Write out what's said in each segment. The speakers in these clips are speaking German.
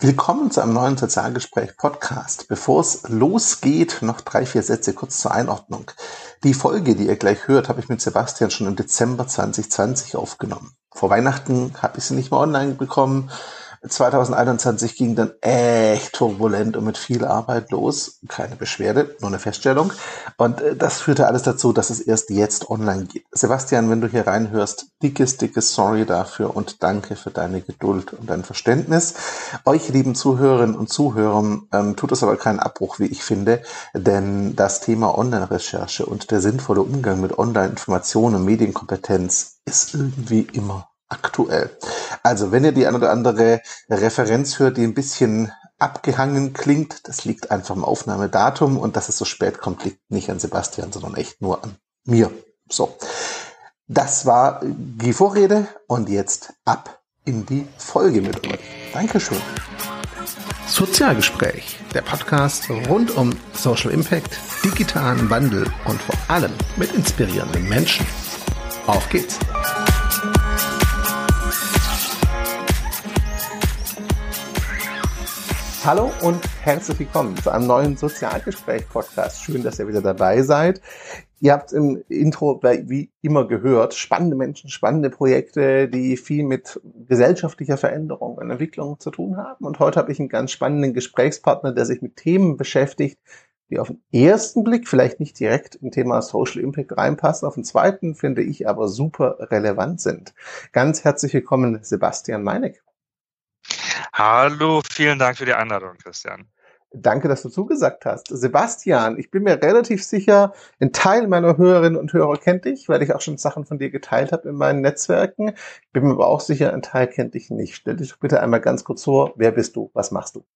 Willkommen zu einem neuen Sozialgespräch-Podcast. Bevor es losgeht, noch drei, vier Sätze kurz zur Einordnung. Die Folge, die ihr gleich hört, habe ich mit Sebastian schon im Dezember 2020 aufgenommen. Vor Weihnachten habe ich sie nicht mehr online bekommen 2021 ging dann echt turbulent und mit viel Arbeit los. Keine Beschwerde, nur eine Feststellung. Und äh, das führte alles dazu, dass es erst jetzt online geht. Sebastian, wenn du hier reinhörst, dickes, dickes Sorry dafür und danke für deine Geduld und dein Verständnis. Euch, lieben Zuhörerinnen und Zuhörern, ähm, tut es aber keinen Abbruch, wie ich finde, denn das Thema Online-Recherche und der sinnvolle Umgang mit Online-Informationen und Medienkompetenz ist irgendwie immer aktuell. Also, wenn ihr die ein oder andere Referenz hört, die ein bisschen abgehangen klingt, das liegt einfach am Aufnahmedatum und dass es so spät kommt, liegt nicht an Sebastian, sondern echt nur an mir. So. Das war die Vorrede und jetzt ab in die Folge mit euch. Dankeschön. Sozialgespräch, der Podcast rund um Social Impact, digitalen Wandel und vor allem mit inspirierenden Menschen. Auf geht's! Hallo und herzlich willkommen zu einem neuen Sozialgespräch-Podcast. Schön, dass ihr wieder dabei seid. Ihr habt im Intro wie immer gehört, spannende Menschen, spannende Projekte, die viel mit gesellschaftlicher Veränderung und Entwicklung zu tun haben. Und heute habe ich einen ganz spannenden Gesprächspartner, der sich mit Themen beschäftigt, die auf den ersten Blick vielleicht nicht direkt im Thema Social Impact reinpassen, auf den zweiten finde ich aber super relevant sind. Ganz herzlich willkommen, Sebastian Meineck. Hallo, vielen Dank für die Einladung, Christian. Danke, dass du zugesagt hast. Sebastian, ich bin mir relativ sicher, ein Teil meiner Hörerinnen und Hörer kennt dich, weil ich auch schon Sachen von dir geteilt habe in meinen Netzwerken. Ich bin mir aber auch sicher, ein Teil kennt dich nicht. Stell dich bitte einmal ganz kurz vor, wer bist du, was machst du?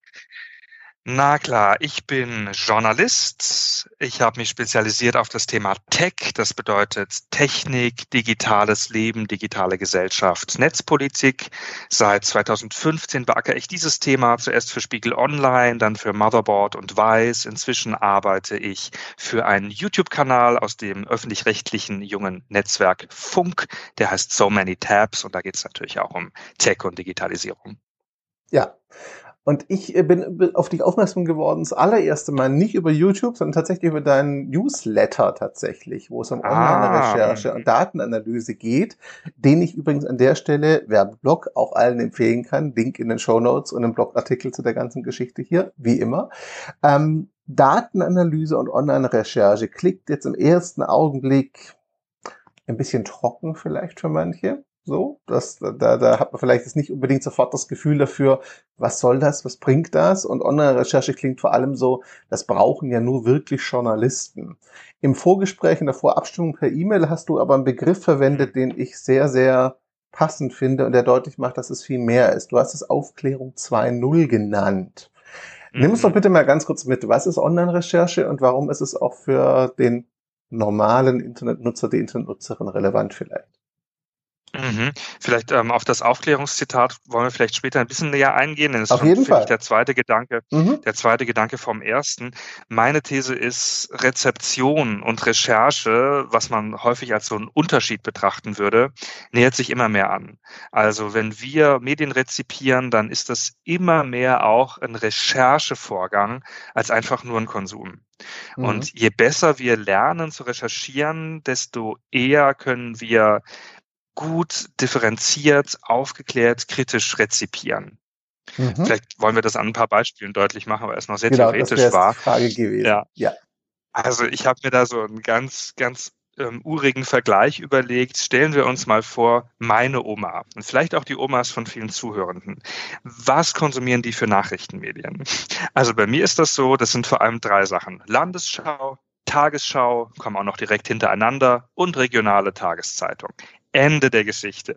Na klar, ich bin Journalist. Ich habe mich spezialisiert auf das Thema Tech. Das bedeutet Technik, digitales Leben, digitale Gesellschaft, Netzpolitik. Seit 2015 beackere ich dieses Thema zuerst für Spiegel Online, dann für Motherboard und Weiß. Inzwischen arbeite ich für einen YouTube-Kanal aus dem öffentlich-rechtlichen jungen Netzwerk Funk. Der heißt So Many Tabs und da geht es natürlich auch um Tech und Digitalisierung. Ja, und ich äh, bin auf dich aufmerksam geworden, das allererste Mal nicht über YouTube, sondern tatsächlich über deinen Newsletter tatsächlich, wo es um ah. Online-Recherche und Datenanalyse geht, den ich übrigens an der Stelle, Werbeblog, auch allen empfehlen kann. Link in den Show Notes und im Blogartikel zu der ganzen Geschichte hier, wie immer. Ähm, Datenanalyse und Online-Recherche klickt jetzt im ersten Augenblick ein bisschen trocken vielleicht für manche. So, das, da, da hat man vielleicht jetzt nicht unbedingt sofort das Gefühl dafür, was soll das, was bringt das? Und Online-Recherche klingt vor allem so, das brauchen ja nur wirklich Journalisten. Im Vorgespräch, in der Vorabstimmung per E-Mail hast du aber einen Begriff verwendet, den ich sehr, sehr passend finde und der deutlich macht, dass es viel mehr ist. Du hast es Aufklärung 2.0 genannt. Mhm. Nimm uns doch bitte mal ganz kurz mit. Was ist Online-Recherche und warum ist es auch für den normalen Internetnutzer, die Internetnutzerin relevant vielleicht? Mhm. Vielleicht ähm, auf das Aufklärungszitat wollen wir vielleicht später ein bisschen näher eingehen, denn das auf ist jeden Fall. der zweite Gedanke, mhm. der zweite Gedanke vom ersten. Meine These ist Rezeption und Recherche, was man häufig als so einen Unterschied betrachten würde, nähert sich immer mehr an. Also wenn wir Medien rezipieren, dann ist das immer mehr auch ein Recherchevorgang als einfach nur ein Konsum. Mhm. Und je besser wir lernen zu recherchieren, desto eher können wir gut differenziert, aufgeklärt, kritisch rezipieren. Mhm. Vielleicht wollen wir das an ein paar Beispielen deutlich machen, weil es noch sehr genau, theoretisch das war. Die Frage gewesen. Ja. ja. Also ich habe mir da so einen ganz, ganz ähm, urigen Vergleich überlegt. Stellen wir uns mal vor, meine Oma und vielleicht auch die Omas von vielen Zuhörenden. Was konsumieren die für Nachrichtenmedien? Also bei mir ist das so, das sind vor allem drei Sachen. Landesschau, Tagesschau, kommen auch noch direkt hintereinander und regionale Tageszeitung. Ende der Geschichte.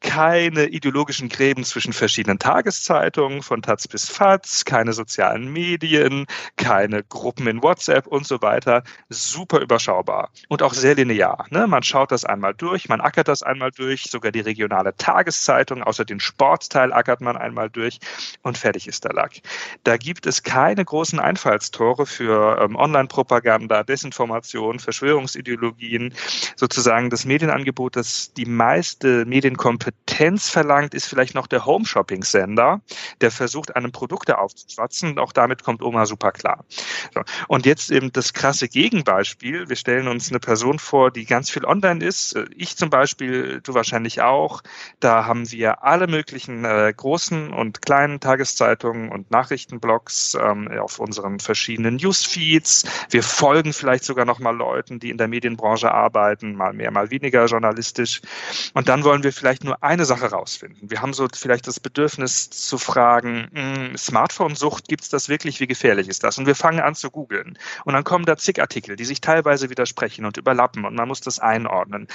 Keine ideologischen Gräben zwischen verschiedenen Tageszeitungen, von Taz bis Fatz, keine sozialen Medien, keine Gruppen in WhatsApp und so weiter. Super überschaubar und auch sehr linear. Ne? Man schaut das einmal durch, man ackert das einmal durch, sogar die regionale Tageszeitung, außer den Sportteil ackert man einmal durch und fertig ist der Lack. Da gibt es keine großen Einfallstore für ähm, Online-Propaganda, Desinformation, Verschwörungsideologien. Sozusagen das Medienangebot, das die meiste Medienkompetenz verlangt, ist vielleicht noch der Home-Shopping-Sender, der versucht, einem Produkte aufzuschwatzen. Auch damit kommt Oma super klar. So. Und jetzt eben das krasse Gegenbeispiel. Wir stellen uns eine Person vor, die ganz viel online ist. Ich zum Beispiel, du wahrscheinlich auch. Da haben wir alle möglichen äh, großen und kleinen Tageszeitungen und Nachrichtenblogs ähm, auf unseren verschiedenen Newsfeeds. Wir folgen vielleicht sogar noch mal Leuten, die in der Medienbranche arbeiten, mal mehr, mal weniger journalistisch. Und dann wollen wir vielleicht nur eine Sache rausfinden. Wir haben so vielleicht das Bedürfnis zu fragen, hm, Smartphone-Sucht, gibt es das wirklich? Wie gefährlich ist das? Und wir fangen an zu googeln. Und dann kommen da zig Artikel, die sich teilweise widersprechen und überlappen und man muss das einordnen.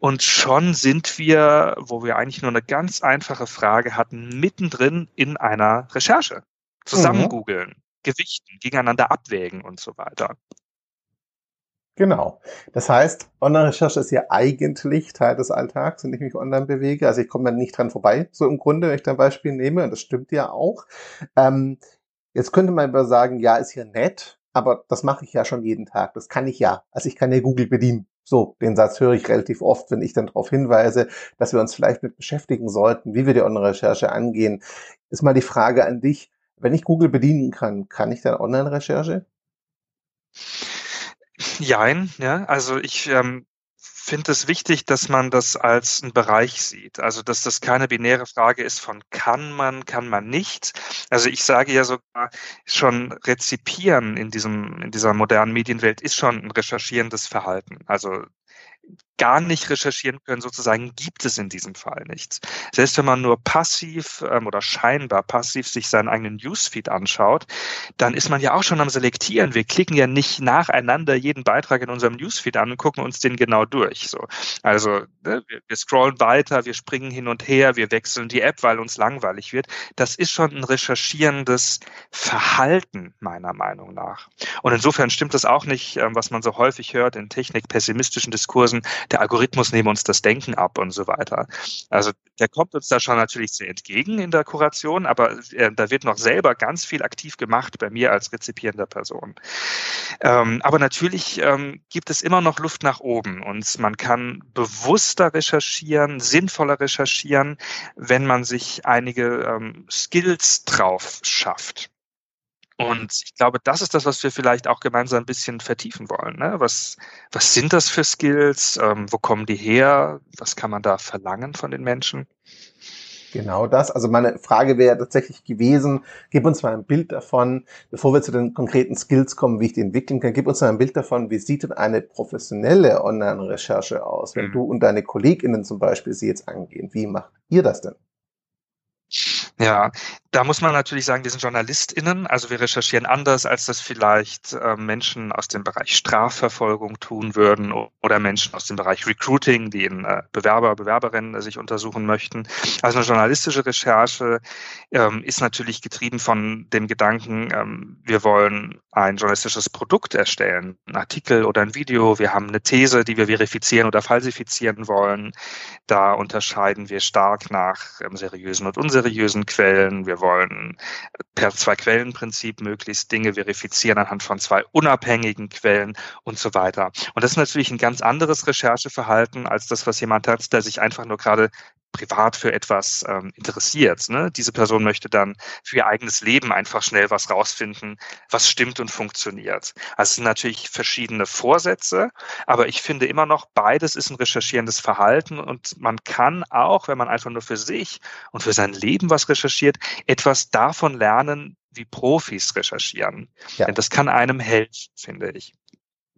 Und schon sind wir, wo wir eigentlich nur eine ganz einfache Frage hatten, mittendrin in einer Recherche. Zusammen mhm. googeln, gewichten, gegeneinander abwägen und so weiter. Genau. Das heißt, Online-Recherche ist ja eigentlich Teil des Alltags, wenn ich mich online bewege. Also ich komme dann nicht dran vorbei, so im Grunde, wenn ich da ein Beispiel nehme, und das stimmt ja auch. Ähm, jetzt könnte man aber sagen, ja, ist ja nett, aber das mache ich ja schon jeden Tag. Das kann ich ja. Also ich kann ja Google bedienen. So, den Satz höre ich relativ oft, wenn ich dann darauf hinweise, dass wir uns vielleicht mit beschäftigen sollten, wie wir die Online-Recherche angehen. Ist mal die Frage an dich, wenn ich Google bedienen kann, kann ich dann Online-Recherche? Jein, ja. Also ich ähm, finde es wichtig, dass man das als einen Bereich sieht. Also dass das keine binäre Frage ist von kann man, kann man nicht. Also ich sage ja sogar schon rezipieren in diesem in dieser modernen Medienwelt ist schon ein recherchierendes Verhalten. Also gar nicht recherchieren können, sozusagen, gibt es in diesem Fall nichts. Selbst wenn man nur passiv ähm, oder scheinbar passiv sich seinen eigenen Newsfeed anschaut, dann ist man ja auch schon am Selektieren. Wir klicken ja nicht nacheinander jeden Beitrag in unserem Newsfeed an und gucken uns den genau durch. So. Also ne, wir, scrollen weiter, wir springen hin und her, wir wechseln die App, weil uns langweilig wird. Das ist schon ein recherchierendes Verhalten, meiner Meinung nach. Und insofern stimmt es auch nicht, ähm, was man so häufig hört in technikpessimistischen Diskursen, der Algorithmus nehme uns das Denken ab und so weiter. Also der kommt uns da schon natürlich sehr entgegen in der Kuration, aber äh, da wird noch selber ganz viel aktiv gemacht bei mir als rezipierender Person. Ähm, aber natürlich ähm, gibt es immer noch Luft nach oben und man kann bewusster recherchieren, sinnvoller recherchieren, wenn man sich einige ähm, Skills drauf schafft. Und ich glaube, das ist das, was wir vielleicht auch gemeinsam ein bisschen vertiefen wollen. Ne? Was, was sind das für Skills? Ähm, wo kommen die her? Was kann man da verlangen von den Menschen? Genau das. Also meine Frage wäre tatsächlich gewesen, gib uns mal ein Bild davon, bevor wir zu den konkreten Skills kommen, wie ich die entwickeln kann, gib uns mal ein Bild davon, wie sieht denn eine professionelle Online-Recherche aus, wenn mhm. du und deine KollegInnen zum Beispiel sie jetzt angehen. Wie macht ihr das denn? Ja, da muss man natürlich sagen, wir sind JournalistInnen, also wir recherchieren anders, als das vielleicht äh, Menschen aus dem Bereich Strafverfolgung tun würden oder Menschen aus dem Bereich Recruiting, die in äh, Bewerber, Bewerberinnen äh, sich untersuchen möchten. Also eine journalistische Recherche ähm, ist natürlich getrieben von dem Gedanken, ähm, wir wollen ein journalistisches Produkt erstellen, ein Artikel oder ein Video, wir haben eine These, die wir verifizieren oder falsifizieren wollen. Da unterscheiden wir stark nach ähm, seriösen und unseriösen Quellen. Wir wollen per Zwei-Quellen-Prinzip möglichst Dinge verifizieren anhand von zwei unabhängigen Quellen und so weiter. Und das ist natürlich ein ganz anderes Rechercheverhalten als das, was jemand hat, der sich einfach nur gerade privat für etwas ähm, interessiert. Ne? Diese Person möchte dann für ihr eigenes Leben einfach schnell was rausfinden, was stimmt und funktioniert. Also es sind natürlich verschiedene Vorsätze, aber ich finde immer noch, beides ist ein recherchierendes Verhalten und man kann auch, wenn man einfach nur für sich und für sein Leben was recherchiert, etwas davon lernen, wie Profis recherchieren. Ja. Denn das kann einem helfen, finde ich.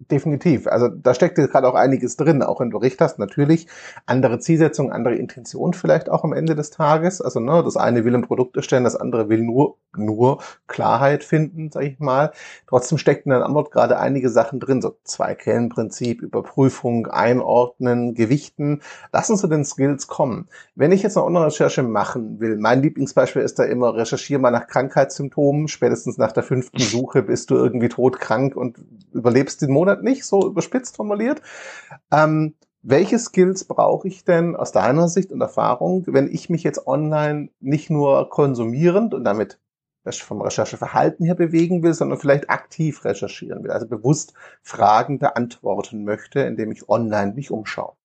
Definitiv. Also da steckt gerade auch einiges drin, auch wenn du recht hast, natürlich. Andere Zielsetzung, andere Intention vielleicht auch am Ende des Tages. Also ne, das eine will ein Produkt erstellen, das andere will nur, nur Klarheit finden, sage ich mal. Trotzdem steckt in der Antwort gerade einige Sachen drin, so Zwei-Quellen-Prinzip, Überprüfung, Einordnen, Gewichten. Lass uns zu den Skills kommen. Wenn ich jetzt eine Online-Recherche machen will, mein Lieblingsbeispiel ist da immer, recherchiere mal nach Krankheitssymptomen. Spätestens nach der fünften Suche bist du irgendwie todkrank und überlebst den Monat Monat nicht, so überspitzt formuliert. Ähm, welche Skills brauche ich denn aus deiner Sicht und Erfahrung, wenn ich mich jetzt online nicht nur konsumierend und damit vom Rechercheverhalten her bewegen will, sondern vielleicht aktiv recherchieren will, also bewusst Fragen beantworten möchte, indem ich online mich umschaue?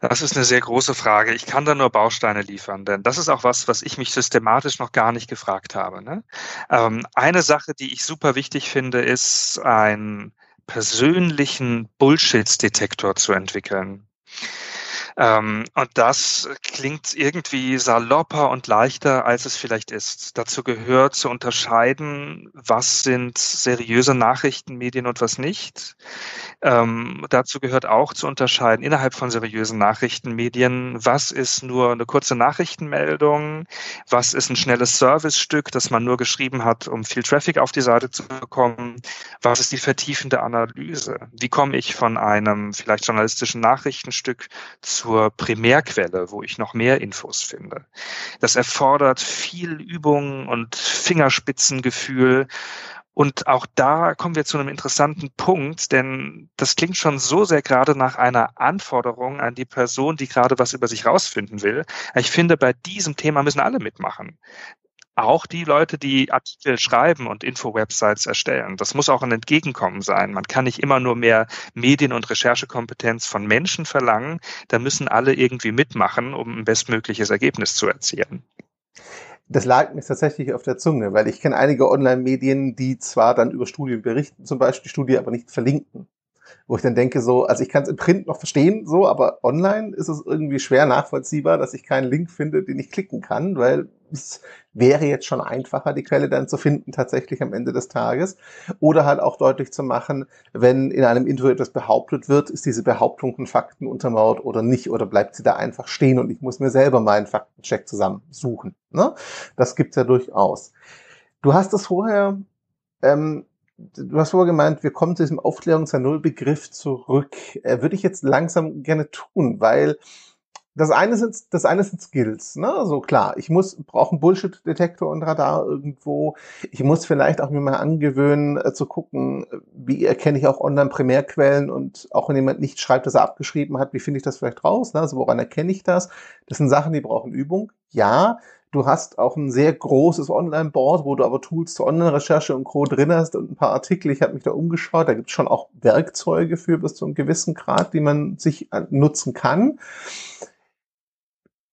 Das ist eine sehr große Frage. Ich kann da nur Bausteine liefern, denn das ist auch was, was ich mich systematisch noch gar nicht gefragt habe. Ne? Ähm, eine Sache, die ich super wichtig finde, ist einen persönlichen Bullshit-Detektor zu entwickeln. Ähm, und das klingt irgendwie salopper und leichter, als es vielleicht ist. Dazu gehört zu unterscheiden, was sind seriöse Nachrichtenmedien und was nicht. Ähm, dazu gehört auch zu unterscheiden innerhalb von seriösen Nachrichtenmedien, was ist nur eine kurze Nachrichtenmeldung, was ist ein schnelles Servicestück, das man nur geschrieben hat, um viel Traffic auf die Seite zu bekommen, was ist die vertiefende Analyse, wie komme ich von einem vielleicht journalistischen Nachrichtenstück zu zur Primärquelle, wo ich noch mehr Infos finde. Das erfordert viel Übung und Fingerspitzengefühl. Und auch da kommen wir zu einem interessanten Punkt, denn das klingt schon so sehr gerade nach einer Anforderung an die Person, die gerade was über sich rausfinden will. Ich finde, bei diesem Thema müssen alle mitmachen auch die Leute, die Artikel schreiben und Info-Websites erstellen. Das muss auch ein Entgegenkommen sein. Man kann nicht immer nur mehr Medien- und Recherchekompetenz von Menschen verlangen. Da müssen alle irgendwie mitmachen, um ein bestmögliches Ergebnis zu erzielen. Das lag mir tatsächlich auf der Zunge, weil ich kenne einige Online-Medien, die zwar dann über Studien berichten, zum Beispiel die Studie aber nicht verlinken wo ich dann denke so, also ich kann es im Print noch verstehen, so, aber online ist es irgendwie schwer nachvollziehbar, dass ich keinen Link finde, den ich klicken kann, weil es wäre jetzt schon einfacher, die Quelle dann zu finden, tatsächlich am Ende des Tages. Oder halt auch deutlich zu machen, wenn in einem Interview etwas behauptet wird, ist diese Behauptung von Fakten untermauert oder nicht, oder bleibt sie da einfach stehen und ich muss mir selber meinen Faktencheck zusammensuchen. Ne? Das gibt's ja durchaus. Du hast es vorher ähm, du hast vorher gemeint, wir kommen zu diesem Aufklärungs- Null-Begriff zurück. Äh, würde ich jetzt langsam gerne tun, weil das eine sind, das eine sind Skills, ne? So klar, ich muss, brauche einen Bullshit-Detektor und Radar irgendwo. Ich muss vielleicht auch mir mal angewöhnen, äh, zu gucken, wie erkenne ich auch Online-Primärquellen und auch wenn jemand nicht schreibt, dass er abgeschrieben hat, wie finde ich das vielleicht raus, ne? Also woran erkenne ich das? Das sind Sachen, die brauchen Übung. Ja, Du hast auch ein sehr großes Online-Board, wo du aber Tools zur Online-Recherche und Co. drin hast und ein paar Artikel. Ich habe mich da umgeschaut. Da gibt es schon auch Werkzeuge für bis zu einem gewissen Grad, die man sich äh, nutzen kann.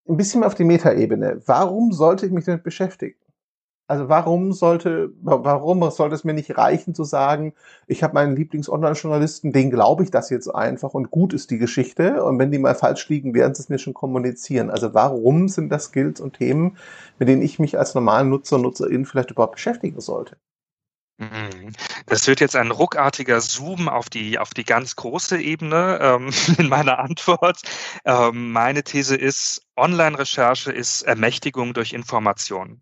Ein bisschen auf die Metaebene. Warum sollte ich mich damit beschäftigen? Also warum sollte, warum sollte es mir nicht reichen zu sagen, ich habe meinen Lieblings-Online-Journalisten, den glaube ich das jetzt einfach und gut ist die Geschichte und wenn die mal falsch liegen, werden sie es mir schon kommunizieren. Also warum sind das Skills und Themen, mit denen ich mich als normalen Nutzer, Nutzerin vielleicht überhaupt beschäftigen sollte? Mhm. Das wird jetzt ein ruckartiger Zoom auf die, auf die ganz große Ebene ähm, in meiner Antwort. Ähm, meine These ist, Online-Recherche ist Ermächtigung durch Information.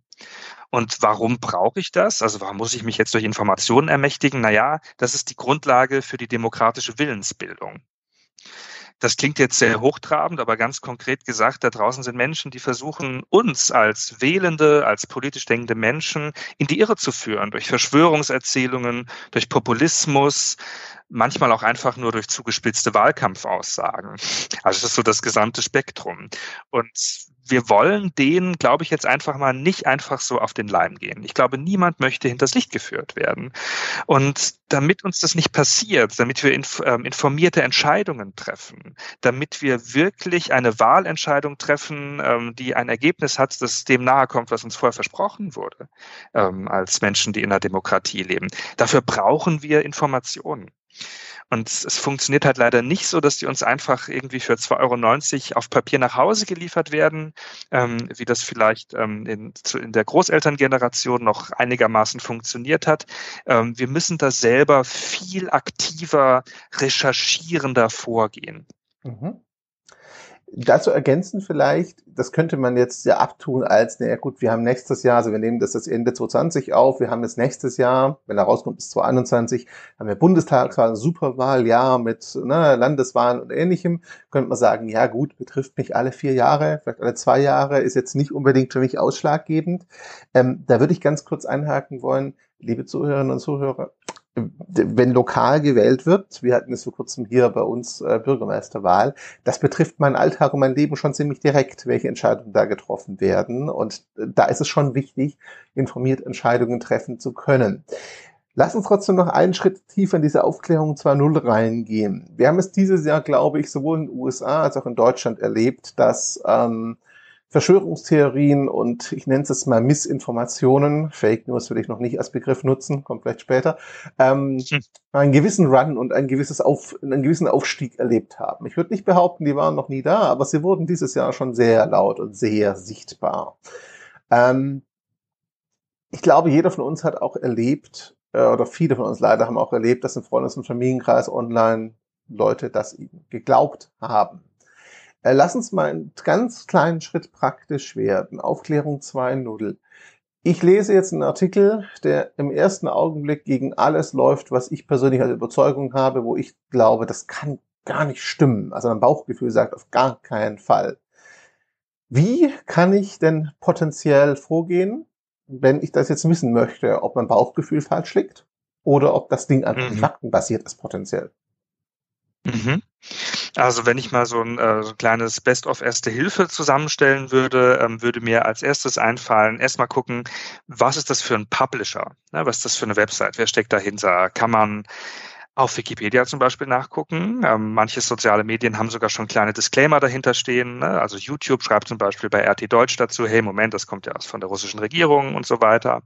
Und warum brauche ich das? Also warum muss ich mich jetzt durch Informationen ermächtigen? Naja, das ist die Grundlage für die demokratische Willensbildung. Das klingt jetzt sehr hochtrabend, aber ganz konkret gesagt, da draußen sind Menschen, die versuchen, uns als wählende, als politisch denkende Menschen in die Irre zu führen, durch Verschwörungserzählungen, durch Populismus, manchmal auch einfach nur durch zugespitzte Wahlkampfaussagen. Also das ist so das gesamte Spektrum. Und wir wollen denen, glaube ich, jetzt einfach mal nicht einfach so auf den Leim gehen. Ich glaube, niemand möchte hinters Licht geführt werden. Und damit uns das nicht passiert, damit wir ähm, informierte Entscheidungen treffen, damit wir wirklich eine Wahlentscheidung treffen, ähm, die ein Ergebnis hat, das dem nahe kommt, was uns vorher versprochen wurde, ähm, als Menschen, die in einer Demokratie leben. Dafür brauchen wir Informationen. Und es funktioniert halt leider nicht so, dass die uns einfach irgendwie für 2,90 Euro auf Papier nach Hause geliefert werden, ähm, wie das vielleicht ähm, in, in, der Großelterngeneration noch einigermaßen funktioniert hat. Ähm, wir müssen da selber viel aktiver, recherchierender vorgehen. Mhm. Dazu ergänzen vielleicht, das könnte man jetzt ja abtun als, naja gut, wir haben nächstes Jahr, also wir nehmen das das Ende 2020 auf, wir haben das nächstes Jahr, wenn er rauskommt, ist 2021, haben wir Bundestagswahl, Superwahljahr mit ne, Landeswahlen und ähnlichem, könnte man sagen, ja gut, betrifft mich alle vier Jahre, vielleicht alle zwei Jahre, ist jetzt nicht unbedingt für mich ausschlaggebend. Ähm, da würde ich ganz kurz einhaken wollen, liebe Zuhörerinnen und Zuhörer, wenn lokal gewählt wird, wir hatten es vor kurzem hier bei uns äh, Bürgermeisterwahl, das betrifft meinen Alltag und mein Leben schon ziemlich direkt, welche Entscheidungen da getroffen werden. Und äh, da ist es schon wichtig, informiert Entscheidungen treffen zu können. Lass uns trotzdem noch einen Schritt tiefer in diese Aufklärung 2.0 reingehen. Wir haben es dieses Jahr, glaube ich, sowohl in den USA als auch in Deutschland erlebt, dass ähm, Verschwörungstheorien und ich nenne es mal Missinformationen, Fake News will ich noch nicht als Begriff nutzen, kommt vielleicht später, ähm, hm. einen gewissen Run und ein gewisses Auf, einen gewissen Aufstieg erlebt haben. Ich würde nicht behaupten, die waren noch nie da, aber sie wurden dieses Jahr schon sehr laut und sehr sichtbar. Ähm, ich glaube, jeder von uns hat auch erlebt, äh, oder viele von uns leider haben auch erlebt, dass im Freundes- und Familienkreis online Leute das geglaubt haben. Äh, lass uns mal einen ganz kleinen Schritt praktisch werden. Aufklärung 2.0. Ich lese jetzt einen Artikel, der im ersten Augenblick gegen alles läuft, was ich persönlich als Überzeugung habe, wo ich glaube, das kann gar nicht stimmen. Also mein Bauchgefühl sagt auf gar keinen Fall. Wie kann ich denn potenziell vorgehen, wenn ich das jetzt wissen möchte, ob mein Bauchgefühl falsch liegt oder ob das Ding einfach mhm. faktenbasiert ist potenziell? Mhm. Also wenn ich mal so ein, äh, so ein kleines Best-of Erste Hilfe zusammenstellen würde, ähm, würde mir als erstes einfallen, erstmal gucken, was ist das für ein Publisher? Ne, was ist das für eine Website? Wer steckt dahinter? Kann man auf Wikipedia zum Beispiel nachgucken. Ähm, manche soziale Medien haben sogar schon kleine Disclaimer dahinter stehen. Ne? Also YouTube schreibt zum Beispiel bei RT Deutsch dazu, hey, Moment, das kommt ja aus von der russischen Regierung und so weiter.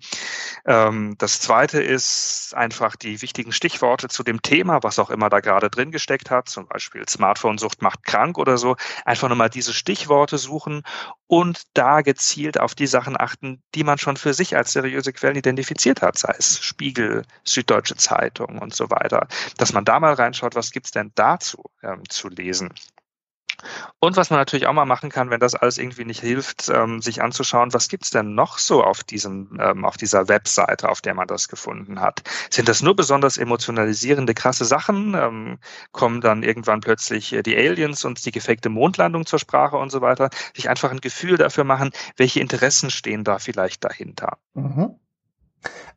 Ähm, das zweite ist einfach die wichtigen Stichworte zu dem Thema, was auch immer da gerade drin gesteckt hat, zum Beispiel Smartphone-Sucht macht krank oder so. Einfach nochmal diese Stichworte suchen und da gezielt auf die Sachen achten, die man schon für sich als seriöse Quellen identifiziert hat, sei es Spiegel, Süddeutsche Zeitung und so weiter dass man da mal reinschaut, was gibt's denn dazu ähm, zu lesen. Und was man natürlich auch mal machen kann, wenn das alles irgendwie nicht hilft, ähm, sich anzuschauen, was gibt's denn noch so auf diesem, ähm, auf dieser Webseite, auf der man das gefunden hat? Sind das nur besonders emotionalisierende, krasse Sachen? Ähm, kommen dann irgendwann plötzlich äh, die Aliens und die gefakte Mondlandung zur Sprache und so weiter? Sich einfach ein Gefühl dafür machen, welche Interessen stehen da vielleicht dahinter? Mhm.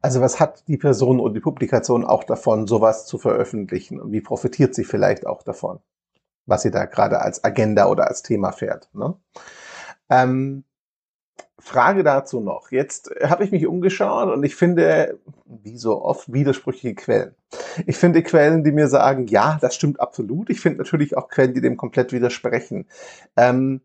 Also was hat die Person und die Publikation auch davon, sowas zu veröffentlichen? Und wie profitiert sie vielleicht auch davon, was sie da gerade als Agenda oder als Thema fährt? Ne? Ähm, Frage dazu noch. Jetzt habe ich mich umgeschaut und ich finde, wie so oft, widersprüchliche Quellen. Ich finde Quellen, die mir sagen, ja, das stimmt absolut. Ich finde natürlich auch Quellen, die dem komplett widersprechen. Ähm,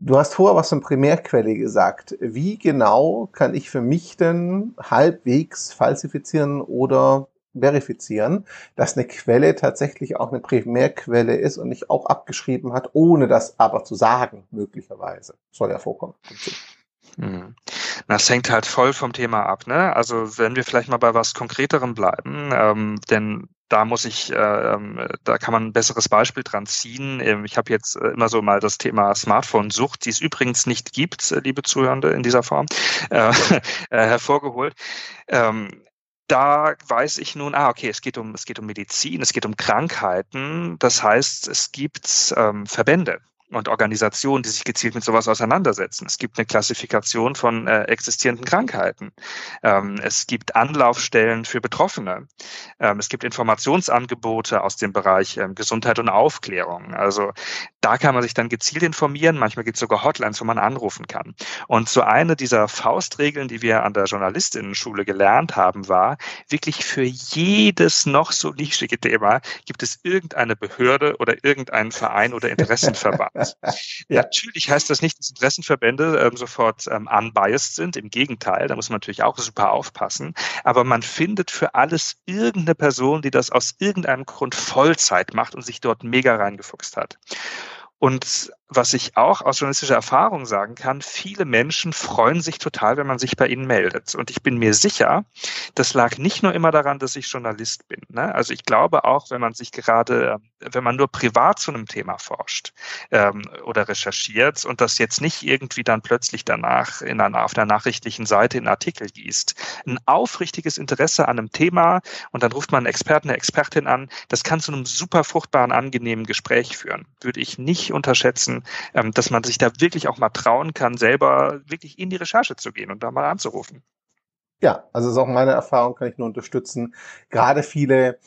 Du hast vorher was von Primärquelle gesagt. Wie genau kann ich für mich denn halbwegs falsifizieren oder verifizieren, dass eine Quelle tatsächlich auch eine Primärquelle ist und nicht auch abgeschrieben hat, ohne das aber zu sagen, möglicherweise. Soll ja vorkommen. Hm. Das hängt halt voll vom Thema ab. Ne? Also wenn wir vielleicht mal bei was Konkreterem bleiben, ähm, denn da muss ich, äh, ähm, da kann man ein besseres Beispiel dran ziehen. Ähm, ich habe jetzt äh, immer so mal das Thema Smartphone-Sucht, die es übrigens nicht gibt, äh, liebe Zuhörende, in dieser Form, äh, äh, hervorgeholt. Ähm, da weiß ich nun, ah, okay, es geht um, es geht um Medizin, es geht um Krankheiten. Das heißt, es gibt ähm, Verbände, und Organisationen, die sich gezielt mit sowas auseinandersetzen. Es gibt eine Klassifikation von äh, existierenden Krankheiten. Ähm, es gibt Anlaufstellen für Betroffene. Ähm, es gibt Informationsangebote aus dem Bereich ähm, Gesundheit und Aufklärung. Also da kann man sich dann gezielt informieren. Manchmal gibt es sogar Hotlines, wo man anrufen kann. Und so eine dieser Faustregeln, die wir an der Journalistinnenschule gelernt haben, war, wirklich für jedes noch so nischige Thema gibt es irgendeine Behörde oder irgendeinen Verein oder Interessenverband. ja. Natürlich heißt das nicht, dass Interessenverbände ähm, sofort ähm, unbiased sind. Im Gegenteil, da muss man natürlich auch super aufpassen. Aber man findet für alles irgendeine Person, die das aus irgendeinem Grund Vollzeit macht und sich dort mega reingefuchst hat. Und was ich auch aus journalistischer Erfahrung sagen kann, viele Menschen freuen sich total, wenn man sich bei ihnen meldet. Und ich bin mir sicher, das lag nicht nur immer daran, dass ich Journalist bin. Ne? Also ich glaube auch, wenn man sich gerade, ähm, wenn man nur privat zu einem Thema forscht ähm, oder recherchiert und das jetzt nicht irgendwie dann plötzlich danach in einer, auf der nachrichtlichen Seite in Artikel gießt, ein aufrichtiges Interesse an einem Thema und dann ruft man einen Experten, eine Expertin an, das kann zu einem super fruchtbaren, angenehmen Gespräch führen. Würde ich nicht unterschätzen, ähm, dass man sich da wirklich auch mal trauen kann, selber wirklich in die Recherche zu gehen und da mal anzurufen. Ja, also ist auch meine Erfahrung, kann ich nur unterstützen. Gerade viele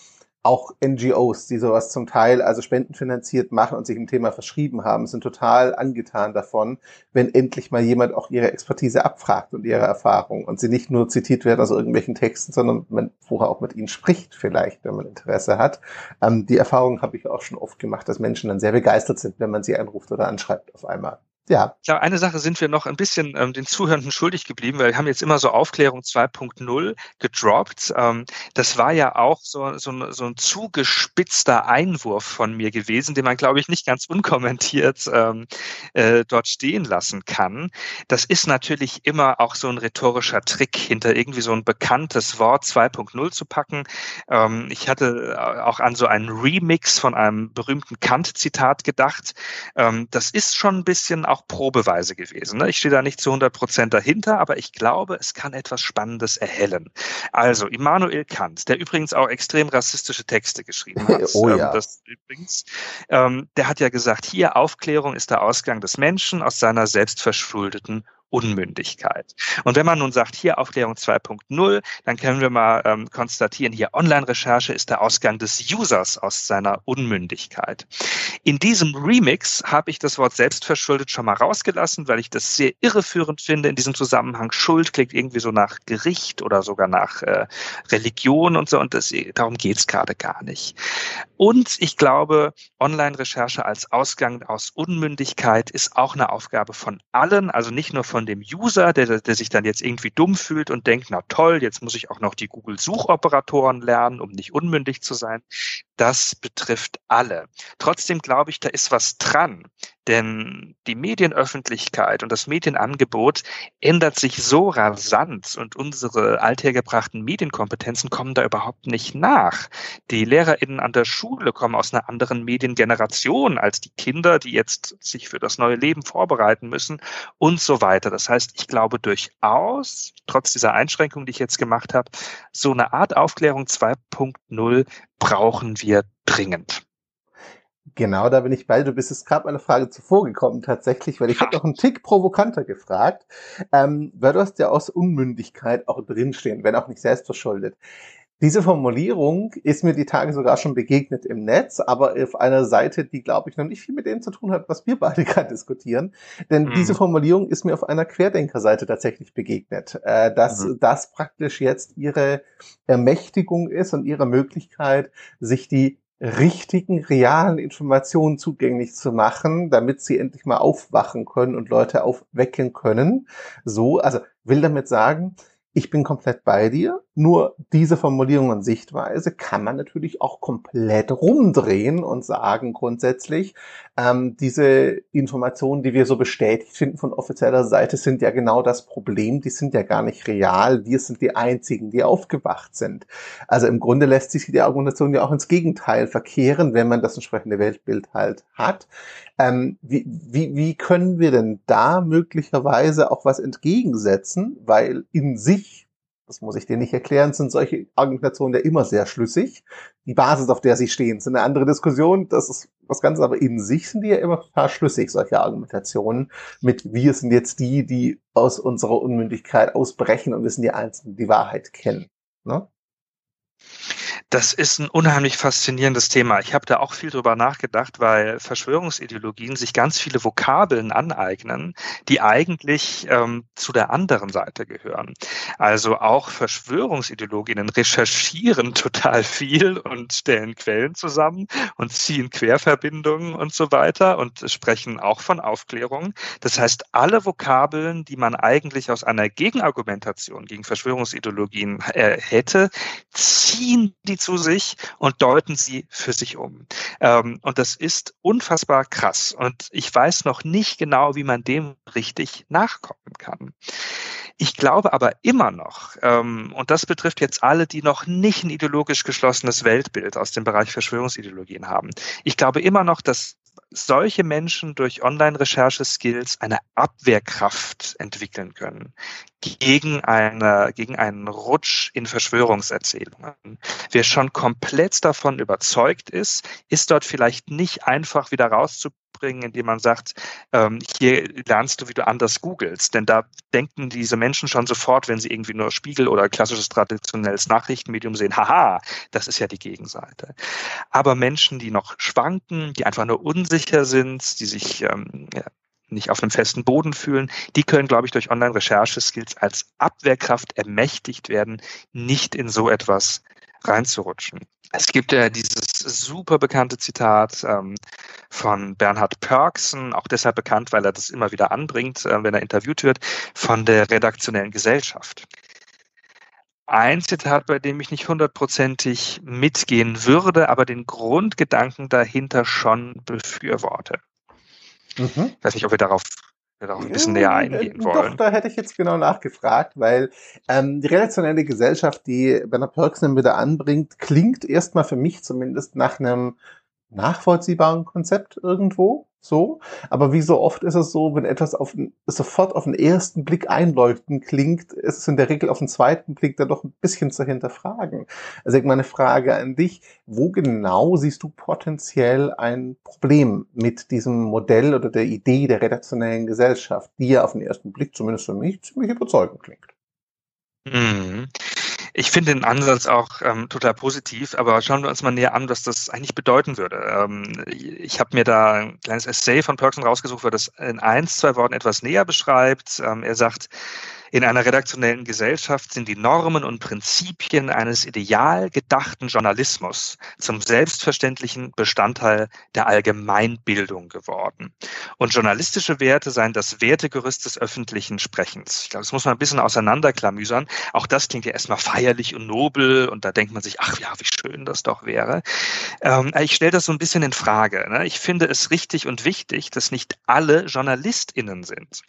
auch NGOs, die sowas zum Teil also spendenfinanziert machen und sich im Thema verschrieben haben, sind total angetan davon, wenn endlich mal jemand auch ihre Expertise abfragt und ihre Erfahrung und sie nicht nur zitiert werden aus irgendwelchen Texten, sondern man vorher auch mit ihnen spricht vielleicht, wenn man Interesse hat. Ähm, die Erfahrung habe ich auch schon oft gemacht, dass Menschen dann sehr begeistert sind, wenn man sie anruft oder anschreibt auf einmal. Ja. Ich glaube, eine Sache sind wir noch ein bisschen ähm, den Zuhörenden schuldig geblieben, weil wir haben jetzt immer so Aufklärung 2.0 gedroppt. Ähm, das war ja auch so, so, so ein zugespitzter Einwurf von mir gewesen, den man, glaube ich, nicht ganz unkommentiert ähm, äh, dort stehen lassen kann. Das ist natürlich immer auch so ein rhetorischer Trick, hinter irgendwie so ein bekanntes Wort 2.0 zu packen. Ähm, ich hatte äh, auch an so einen Remix von einem berühmten Kant-Zitat gedacht. Ähm, das ist schon ein bisschen auch Probeweise gewesen. Ne? Ich stehe da nicht zu 100 Prozent dahinter, aber ich glaube, es kann etwas Spannendes erhellen. Also Immanuel Kant, der übrigens auch extrem rassistische Texte geschrieben hat. oh ja. Ähm, das übrigens, ähm, der hat ja gesagt, hier Aufklärung ist der Ausgang des Menschen aus seiner selbstverschuldeten Unmündigkeit. Und wenn man nun sagt, hier Aufklärung 2.0, dann können wir mal ähm, konstatieren, hier Online-Recherche ist der Ausgang des Users aus seiner Unmündigkeit. In diesem Remix habe ich das Wort selbstverschuldet schon mal rausgelassen, weil ich das sehr irreführend finde in diesem Zusammenhang. Schuld klingt irgendwie so nach Gericht oder sogar nach äh, Religion und so und das, darum geht's gerade gar nicht. Und ich glaube, Online-Recherche als Ausgang aus Unmündigkeit ist auch eine Aufgabe von allen, also nicht nur von von dem User, der, der sich dann jetzt irgendwie dumm fühlt und denkt, na toll, jetzt muss ich auch noch die Google-Suchoperatoren lernen, um nicht unmündig zu sein. Das betrifft alle. Trotzdem glaube ich, da ist was dran. Denn die Medienöffentlichkeit und das Medienangebot ändert sich so rasant und unsere althergebrachten Medienkompetenzen kommen da überhaupt nicht nach. Die LehrerInnen an der Schule kommen aus einer anderen Mediengeneration als die Kinder, die jetzt sich für das neue Leben vorbereiten müssen und so weiter. Das heißt, ich glaube durchaus, trotz dieser Einschränkung, die ich jetzt gemacht habe, so eine Art Aufklärung 2.0 brauchen wir dringend. Genau, da bin ich bei. Du bist jetzt gerade meine Frage zuvor gekommen tatsächlich, weil ich habe noch einen Tick provokanter gefragt, ähm, weil du hast ja aus Unmündigkeit auch drinstehen, wenn auch nicht selbstverschuldet. Diese Formulierung ist mir die Tage sogar schon begegnet im Netz, aber auf einer Seite, die, glaube ich, noch nicht viel mit dem zu tun hat, was wir beide gerade diskutieren. Denn mhm. diese Formulierung ist mir auf einer Querdenkerseite tatsächlich begegnet, äh, dass mhm. das praktisch jetzt ihre Ermächtigung ist und ihre Möglichkeit, sich die richtigen, realen Informationen zugänglich zu machen, damit sie endlich mal aufwachen können und Leute aufwecken können. So, also will damit sagen, ich bin komplett bei dir. Nur diese Formulierung und Sichtweise kann man natürlich auch komplett rumdrehen und sagen grundsätzlich, ähm, diese Informationen, die wir so bestätigt finden von offizieller Seite, sind ja genau das Problem. Die sind ja gar nicht real. Wir sind die Einzigen, die aufgewacht sind. Also im Grunde lässt sich die Argumentation ja auch ins Gegenteil verkehren, wenn man das entsprechende Weltbild halt hat. Ähm, wie, wie, wie können wir denn da möglicherweise auch was entgegensetzen? Weil in sich das muss ich dir nicht erklären, sind solche Argumentationen ja immer sehr schlüssig. Die Basis, auf der sie stehen, ist eine andere Diskussion. Das ist was Ganzes, aber in sich sind die ja immer schlüssig, solche Argumentationen mit wir sind jetzt die, die aus unserer Unmündigkeit ausbrechen und wir sind die Einzigen, die Wahrheit kennen. Ne? Das ist ein unheimlich faszinierendes Thema. Ich habe da auch viel drüber nachgedacht, weil Verschwörungsideologien sich ganz viele Vokabeln aneignen, die eigentlich ähm, zu der anderen Seite gehören. Also auch Verschwörungsideologinnen recherchieren total viel und stellen Quellen zusammen und ziehen Querverbindungen und so weiter und sprechen auch von Aufklärung. Das heißt, alle Vokabeln, die man eigentlich aus einer Gegenargumentation gegen Verschwörungsideologien äh, hätte, ziehen die zu sich und deuten sie für sich um. Ähm, und das ist unfassbar krass. Und ich weiß noch nicht genau, wie man dem richtig nachkommen kann. Ich glaube aber immer noch, ähm, und das betrifft jetzt alle, die noch nicht ein ideologisch geschlossenes Weltbild aus dem Bereich Verschwörungsideologien haben. Ich glaube immer noch, dass solche Menschen durch Online-Recherche-Skills eine Abwehrkraft entwickeln können gegen, eine, gegen einen Rutsch in Verschwörungserzählungen. Wer schon komplett davon überzeugt ist, ist dort vielleicht nicht einfach wieder rauszubringen beibringen, indem man sagt, ähm, hier lernst du, wie du anders googelst. Denn da denken diese Menschen schon sofort, wenn sie irgendwie nur Spiegel oder klassisches traditionelles Nachrichtenmedium sehen, haha, das ist ja die Gegenseite. Aber Menschen, die noch schwanken, die einfach nur unsicher sind, die sich ähm, nicht auf einem festen Boden fühlen, die können, glaube ich, durch Online-Recherche-Skills als Abwehrkraft ermächtigt werden, nicht in so etwas reinzurutschen. Es gibt ja dieses super bekannte Zitat ähm, von Bernhard Pörksen, auch deshalb bekannt, weil er das immer wieder anbringt, äh, wenn er interviewt wird, von der redaktionellen Gesellschaft. Ein Zitat, bei dem ich nicht hundertprozentig mitgehen würde, aber den Grundgedanken dahinter schon befürworte. Mhm. Ich weiß nicht, ob wir darauf, darauf ein bisschen näher eingehen wollen. Doch, da hätte ich jetzt genau nachgefragt, weil ähm, die relationelle Gesellschaft, die Bernard Perksen wieder anbringt, klingt erstmal für mich zumindest nach einem nachvollziehbaren Konzept irgendwo. So. Aber wie so oft ist es so, wenn etwas auf, sofort auf den ersten Blick einleuchten klingt, ist es in der Regel auf den zweiten Blick dann doch ein bisschen zu hinterfragen. Also meine Frage an dich, wo genau siehst du potenziell ein Problem mit diesem Modell oder der Idee der redaktionellen Gesellschaft, die ja auf den ersten Blick zumindest für mich ziemlich überzeugend klingt? Mhm. Ich finde den Ansatz auch ähm, total positiv, aber schauen wir uns mal näher an, was das eigentlich bedeuten würde. Ähm, ich habe mir da ein kleines Essay von Perksen rausgesucht, wo das in ein, zwei Worten etwas näher beschreibt. Ähm, er sagt, in einer redaktionellen Gesellschaft sind die Normen und Prinzipien eines ideal gedachten Journalismus zum selbstverständlichen Bestandteil der Allgemeinbildung geworden. Und journalistische Werte seien das Wertegerüst des öffentlichen Sprechens. Ich glaube, das muss man ein bisschen auseinanderklamüsern. Auch das klingt ja erstmal feierlich und nobel und da denkt man sich, ach ja, wie schön das doch wäre. Ähm, ich stelle das so ein bisschen in Frage. Ne? Ich finde es richtig und wichtig, dass nicht alle JournalistInnen sind.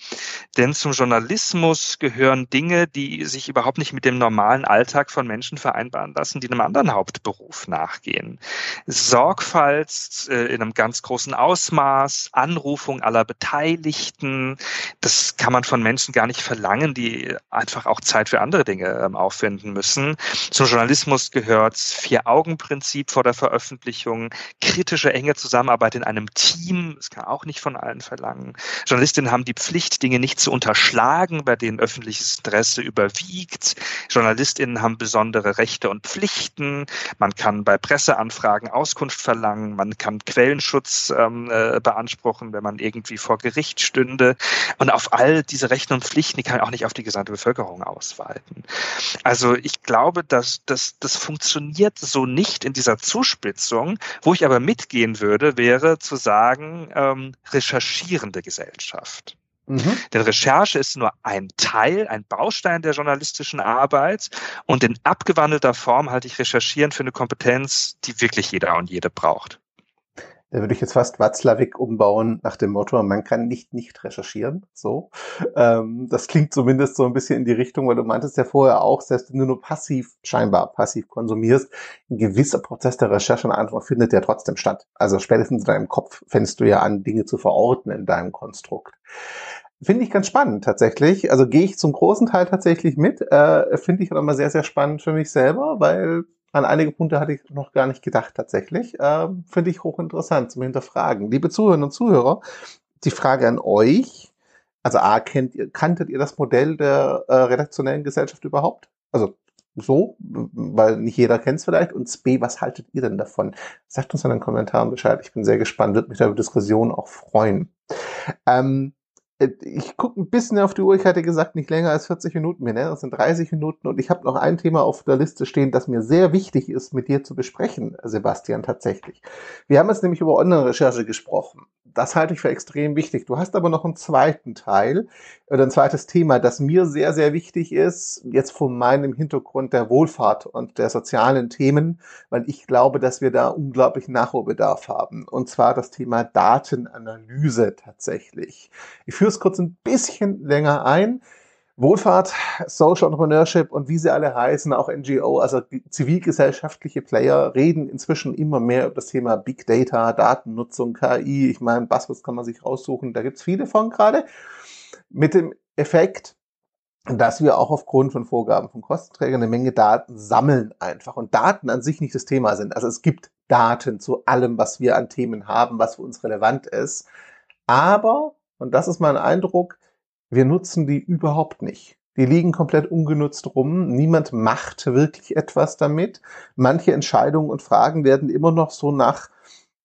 Denn zum Journalismus gehört gehören Dinge, die sich überhaupt nicht mit dem normalen Alltag von Menschen vereinbaren lassen, die einem anderen Hauptberuf nachgehen. Sorgfalt äh, in einem ganz großen Ausmaß, Anrufung aller Beteiligten, das kann man von Menschen gar nicht verlangen, die einfach auch Zeit für andere Dinge ähm, aufwenden müssen. Zum Journalismus gehört Vier-Augen-Prinzip vor der Veröffentlichung, kritische enge Zusammenarbeit in einem Team, das kann auch nicht von allen verlangen. Journalistinnen haben die Pflicht, Dinge nicht zu unterschlagen, bei denen öffentlich öffentliches Interesse überwiegt. JournalistInnen haben besondere Rechte und Pflichten. Man kann bei Presseanfragen Auskunft verlangen. Man kann Quellenschutz ähm, äh, beanspruchen, wenn man irgendwie vor Gericht stünde. Und auf all diese Rechte und Pflichten, die kann man auch nicht auf die gesamte Bevölkerung ausweiten. Also ich glaube, dass das, das funktioniert so nicht in dieser Zuspitzung. Wo ich aber mitgehen würde, wäre zu sagen, ähm, recherchierende Gesellschaft. Mhm. Denn Recherche ist nur ein Teil, ein Baustein der journalistischen Arbeit und in abgewandelter Form halte ich Recherchieren für eine Kompetenz, die wirklich jeder und jede braucht. Da würde ich jetzt fast Watzlawick umbauen nach dem Motto, man kann nicht nicht recherchieren. So, ähm, das klingt zumindest so ein bisschen in die Richtung, weil du meintest ja vorher auch, selbst wenn du nur passiv, scheinbar passiv konsumierst, ein gewisser Prozess der Recherche und Antwort findet ja trotzdem statt. Also spätestens in deinem Kopf fängst du ja an, Dinge zu verorten in deinem Konstrukt. Finde ich ganz spannend tatsächlich. Also gehe ich zum großen Teil tatsächlich mit. Äh, Finde ich aber immer sehr, sehr spannend für mich selber, weil an einige Punkte hatte ich noch gar nicht gedacht tatsächlich. Ähm, Finde ich hochinteressant zum Hinterfragen. Liebe Zuhörerinnen und Zuhörer, die Frage an euch. Also A, kennt ihr, kanntet ihr das Modell der äh, redaktionellen Gesellschaft überhaupt? Also so, weil nicht jeder kennt es vielleicht. Und B, was haltet ihr denn davon? Sagt uns in den Kommentaren Bescheid. Ich bin sehr gespannt, würde mich da über Diskussion auch freuen. Ähm, äh, ich gucke ein bisschen auf die Uhr. Ich hatte gesagt, nicht länger als 40 Minuten mehr. Ne? Das sind 30 Minuten. Und ich habe noch ein Thema auf der Liste stehen, das mir sehr wichtig ist, mit dir zu besprechen, Sebastian, tatsächlich. Wir haben jetzt nämlich über Online-Recherche gesprochen das halte ich für extrem wichtig. Du hast aber noch einen zweiten Teil oder ein zweites Thema, das mir sehr, sehr wichtig ist, jetzt von meinem Hintergrund der Wohlfahrt und der sozialen Themen, weil ich glaube, dass wir da unglaublich Nachholbedarf haben. Und zwar das Thema Datenanalyse tatsächlich. Ich führe es kurz ein bisschen länger ein. Wohlfahrt, Social Entrepreneurship und wie sie alle heißen, auch NGO, also zivilgesellschaftliche Player, reden inzwischen immer mehr über das Thema Big Data, Datennutzung, KI. Ich meine, Buzzwords kann man sich raussuchen, da gibt's viele von gerade. Mit dem Effekt, dass wir auch aufgrund von Vorgaben von Kostenträgern eine Menge Daten sammeln einfach und Daten an sich nicht das Thema sind. Also es gibt Daten zu allem, was wir an Themen haben, was für uns relevant ist. Aber, und das ist mein Eindruck, wir nutzen die überhaupt nicht. Die liegen komplett ungenutzt rum. Niemand macht wirklich etwas damit. Manche Entscheidungen und Fragen werden immer noch so nach,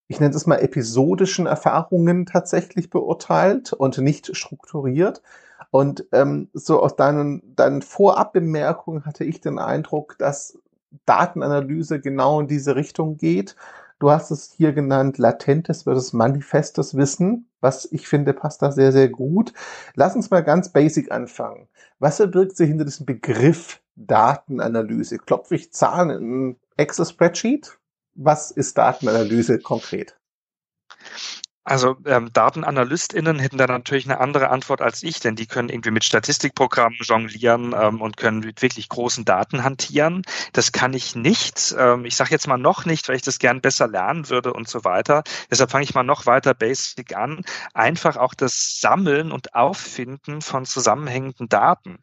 ich nenne es mal episodischen Erfahrungen tatsächlich beurteilt und nicht strukturiert. Und ähm, so aus deinen, deinen Vorabbemerkungen hatte ich den Eindruck, dass Datenanalyse genau in diese Richtung geht. Du hast es hier genannt, latentes versus manifestes Wissen, was ich finde, passt da sehr, sehr gut. Lass uns mal ganz basic anfangen. Was verbirgt sich hinter diesem Begriff Datenanalyse? Klopfe ich Zahlen in Excel-Spreadsheet? Was ist Datenanalyse konkret? Also ähm, DatenanalystInnen hätten da natürlich eine andere Antwort als ich, denn die können irgendwie mit Statistikprogrammen jonglieren ähm, und können mit wirklich großen Daten hantieren. Das kann ich nicht. Ähm, ich sage jetzt mal noch nicht, weil ich das gern besser lernen würde und so weiter. Deshalb fange ich mal noch weiter basic an. Einfach auch das Sammeln und Auffinden von zusammenhängenden Daten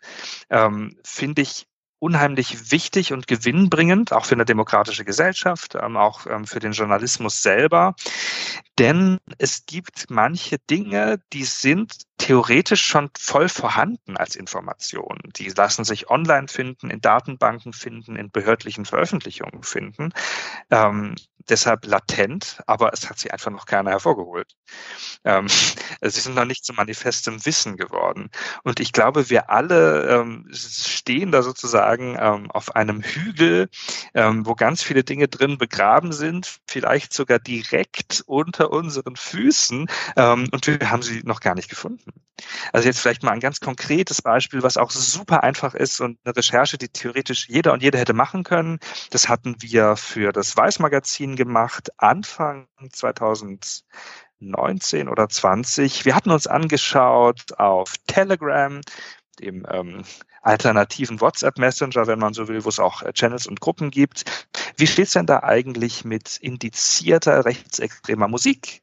ähm, finde ich unheimlich wichtig und gewinnbringend, auch für eine demokratische Gesellschaft, ähm, auch ähm, für den Journalismus selber. Denn es gibt manche Dinge, die sind theoretisch schon voll vorhanden als Informationen. Die lassen sich online finden, in Datenbanken finden, in behördlichen Veröffentlichungen finden. Ähm, deshalb latent, aber es hat sie einfach noch keiner hervorgeholt. Ähm, sie sind noch nicht zu manifestem Wissen geworden. Und ich glaube, wir alle ähm, stehen da sozusagen ähm, auf einem Hügel, ähm, wo ganz viele Dinge drin begraben sind, vielleicht sogar direkt unter unseren Füßen. Ähm, und wir haben sie noch gar nicht gefunden. Also jetzt vielleicht mal ein ganz konkretes Beispiel, was auch super einfach ist und eine Recherche, die theoretisch jeder und jede hätte machen können. Das hatten wir für das Weiß-Magazin gemacht, Anfang 2019 oder 20. Wir hatten uns angeschaut auf Telegram, dem ähm, alternativen WhatsApp-Messenger, wenn man so will, wo es auch äh, Channels und Gruppen gibt. Wie steht es denn da eigentlich mit indizierter rechtsextremer Musik?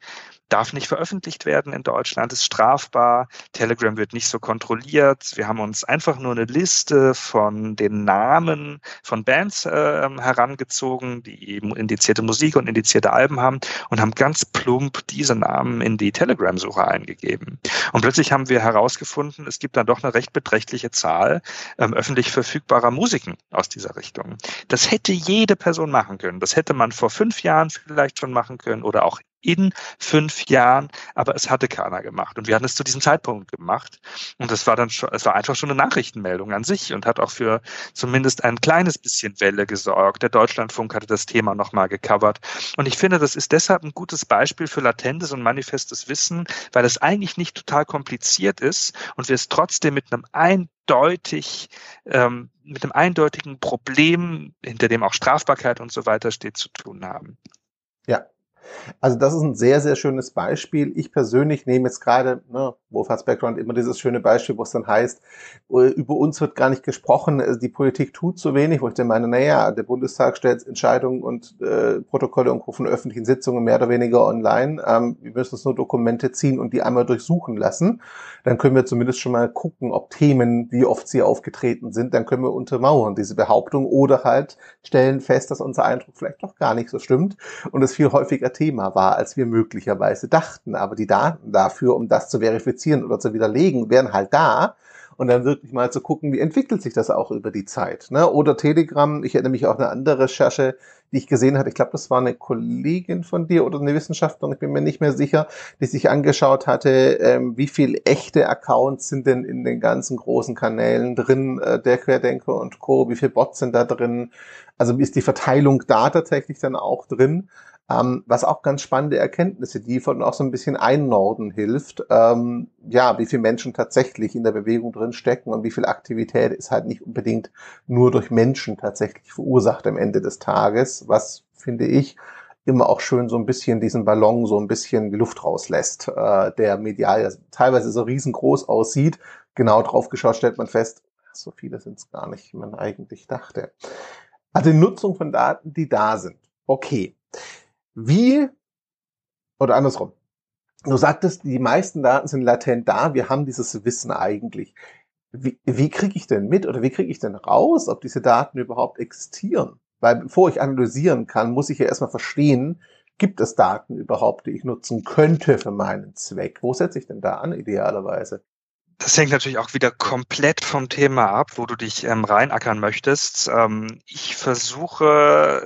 Darf nicht veröffentlicht werden in Deutschland, ist strafbar. Telegram wird nicht so kontrolliert. Wir haben uns einfach nur eine Liste von den Namen von Bands äh, herangezogen, die eben indizierte Musik und indizierte Alben haben und haben ganz plump diese Namen in die Telegram-Suche eingegeben. Und plötzlich haben wir herausgefunden, es gibt dann doch eine recht beträchtliche Zahl ähm, öffentlich verfügbarer Musiken aus dieser Richtung. Das hätte jede Person machen können. Das hätte man vor fünf Jahren vielleicht schon machen können oder auch in fünf Jahren, aber es hatte keiner gemacht. Und wir hatten es zu diesem Zeitpunkt gemacht. Und es war dann schon, es war einfach schon eine Nachrichtenmeldung an sich und hat auch für zumindest ein kleines bisschen Welle gesorgt. Der Deutschlandfunk hatte das Thema nochmal gecovert. Und ich finde, das ist deshalb ein gutes Beispiel für latentes und manifestes Wissen, weil es eigentlich nicht total kompliziert ist und wir es trotzdem mit einem eindeutig, ähm, mit einem eindeutigen Problem, hinter dem auch Strafbarkeit und so weiter steht, zu tun haben. Ja, also das ist ein sehr, sehr schönes Beispiel. Ich persönlich nehme jetzt gerade, ne, Wohlfahrts Background, immer dieses schöne Beispiel, wo es dann heißt, äh, über uns wird gar nicht gesprochen, äh, die Politik tut zu wenig, wo ich dann meine, naja, der Bundestag stellt Entscheidungen und äh, Protokolle und von öffentlichen Sitzungen mehr oder weniger online. Ähm, wir müssen uns nur Dokumente ziehen und die einmal durchsuchen lassen. Dann können wir zumindest schon mal gucken, ob Themen, wie oft sie aufgetreten sind, dann können wir untermauern diese Behauptung oder halt stellen fest, dass unser Eindruck vielleicht doch gar nicht so stimmt und es viel häufiger Thema war, als wir möglicherweise dachten. Aber die Daten dafür, um das zu verifizieren oder zu widerlegen, wären halt da. Und dann wirklich mal zu gucken, wie entwickelt sich das auch über die Zeit. Ne? Oder Telegram, ich erinnere mich auch an eine andere Recherche, die ich gesehen hatte. Ich glaube, das war eine Kollegin von dir oder eine Wissenschaftlerin, ich bin mir nicht mehr sicher, die sich angeschaut hatte, ähm, wie viel echte Accounts sind denn in den ganzen großen Kanälen drin, äh, der Querdenker und Co., wie viel Bots sind da drin, also ist die Verteilung da tatsächlich dann auch drin. Ähm, was auch ganz spannende Erkenntnisse, die von auch so ein bisschen einnorden hilft, ähm, ja, wie viele Menschen tatsächlich in der Bewegung drin stecken und wie viel Aktivität ist halt nicht unbedingt nur durch Menschen tatsächlich verursacht am Ende des Tages, was finde ich immer auch schön so ein bisschen diesen Ballon so ein bisschen die Luft rauslässt, äh, der medial ja teilweise so riesengroß aussieht. Genau drauf geschaut stellt man fest, so viele sind es gar nicht, wie man eigentlich dachte. Also die Nutzung von Daten, die da sind. Okay. Wie, oder andersrum, du sagtest, die meisten Daten sind latent da, wir haben dieses Wissen eigentlich. Wie, wie kriege ich denn mit oder wie kriege ich denn raus, ob diese Daten überhaupt existieren? Weil bevor ich analysieren kann, muss ich ja erstmal verstehen, gibt es Daten überhaupt, die ich nutzen könnte für meinen Zweck? Wo setze ich denn da an, idealerweise? Das hängt natürlich auch wieder komplett vom Thema ab, wo du dich ähm, reinackern möchtest. Ähm, ich versuche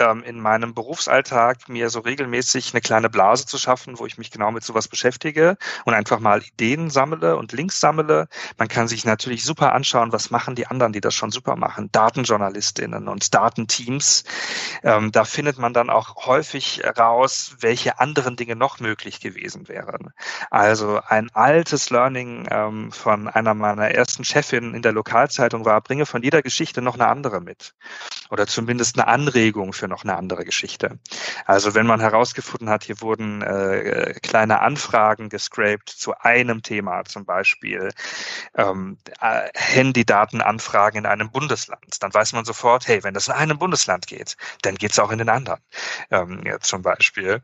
ähm, in meinem Berufsalltag mir so regelmäßig eine kleine Blase zu schaffen, wo ich mich genau mit sowas beschäftige und einfach mal Ideen sammle und Links sammle. Man kann sich natürlich super anschauen, was machen die anderen, die das schon super machen. Datenjournalistinnen und Datenteams. Ähm, da findet man dann auch häufig raus, welche anderen Dinge noch möglich gewesen wären. Also ein altes Learning ähm, von einer meiner ersten Chefinnen in der Lokalzeitung war, bringe von jeder Geschichte noch eine andere mit. Oder zumindest eine Anregung für noch eine andere Geschichte. Also wenn man herausgefunden hat, hier wurden äh, kleine Anfragen gescraped zu einem Thema, zum Beispiel ähm, äh, Handydatenanfragen in einem Bundesland, dann weiß man sofort, hey, wenn das in einem Bundesland geht, dann geht es auch in den anderen, ähm, ja, zum Beispiel.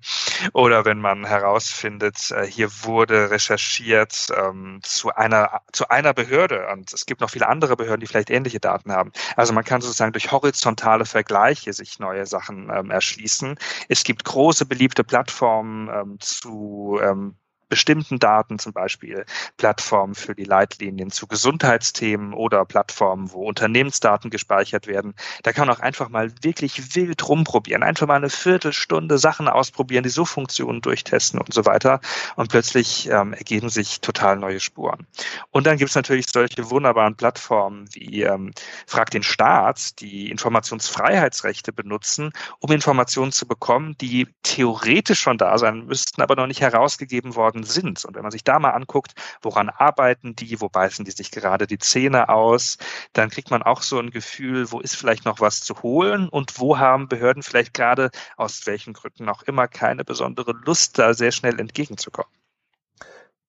Oder wenn man herausfindet, äh, hier wurde recherchiert ähm, zu einer zu einer Behörde und es gibt noch viele andere Behörden, die vielleicht ähnliche Daten haben. Also man kann sozusagen durch horizontale Vergleiche sich neue Sachen ähm, erschließen. Es gibt große beliebte Plattformen ähm, zu ähm, bestimmten Daten, zum Beispiel Plattformen für die Leitlinien zu Gesundheitsthemen oder Plattformen, wo Unternehmensdaten gespeichert werden. Da kann man auch einfach mal wirklich wild rumprobieren, einfach mal eine Viertelstunde Sachen ausprobieren, die so Funktionen durchtesten und so weiter. Und plötzlich ähm, ergeben sich total neue Spuren. Und dann gibt es natürlich solche wunderbaren Plattformen wie ähm, Frag den Staat, die Informationsfreiheitsrechte benutzen, um Informationen zu bekommen, die theoretisch schon da sein müssten, aber noch nicht herausgegeben worden sind. Und wenn man sich da mal anguckt, woran arbeiten die, wo beißen die sich gerade die Zähne aus, dann kriegt man auch so ein Gefühl, wo ist vielleicht noch was zu holen und wo haben Behörden vielleicht gerade aus welchen Gründen auch immer keine besondere Lust, da sehr schnell entgegenzukommen.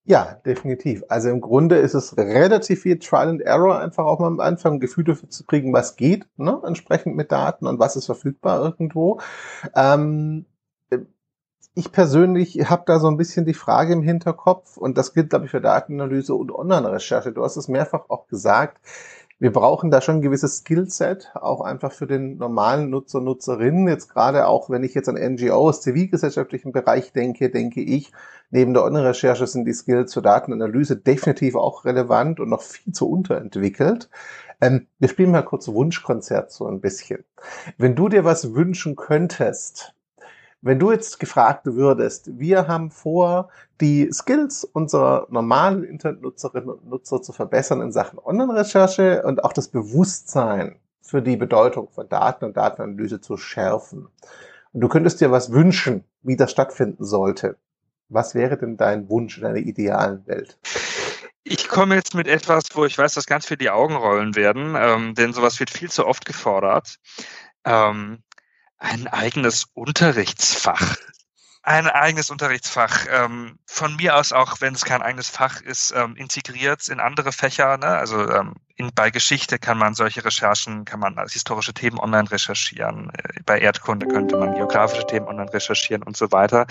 Ja, definitiv. Also im Grunde ist es relativ viel Trial and Error, einfach auch mal am Anfang ein Gefühl dafür zu kriegen, was geht, ne, entsprechend mit Daten und was ist verfügbar irgendwo. Ähm, ich persönlich habe da so ein bisschen die Frage im Hinterkopf und das gilt, glaube ich, für Datenanalyse und Online-Recherche. Du hast es mehrfach auch gesagt. Wir brauchen da schon ein gewisses Skillset, auch einfach für den normalen Nutzer, Nutzerinnen. Jetzt gerade auch, wenn ich jetzt an NGOs, zivilgesellschaftlichen Bereich denke, denke ich, neben der Online-Recherche sind die Skills für Datenanalyse definitiv auch relevant und noch viel zu unterentwickelt. Ähm, wir spielen mal kurz Wunschkonzert so ein bisschen. Wenn du dir was wünschen könntest, wenn du jetzt gefragt würdest, wir haben vor, die Skills unserer normalen Internetnutzerinnen und Nutzer zu verbessern in Sachen Online-Recherche und auch das Bewusstsein für die Bedeutung von Daten und Datenanalyse zu schärfen. Und du könntest dir was wünschen, wie das stattfinden sollte. Was wäre denn dein Wunsch in einer idealen Welt? Ich komme jetzt mit etwas, wo ich weiß, dass ganz viel die Augen rollen werden, ähm, denn sowas wird viel zu oft gefordert. Ähm, ein eigenes Unterrichtsfach. Ein eigenes Unterrichtsfach. Ähm, von mir aus auch, wenn es kein eigenes Fach ist, ähm, integriert in andere Fächer. Ne? Also ähm, in, bei Geschichte kann man solche Recherchen, kann man als historische Themen online recherchieren. Äh, bei Erdkunde könnte man geografische Themen online recherchieren und so weiter.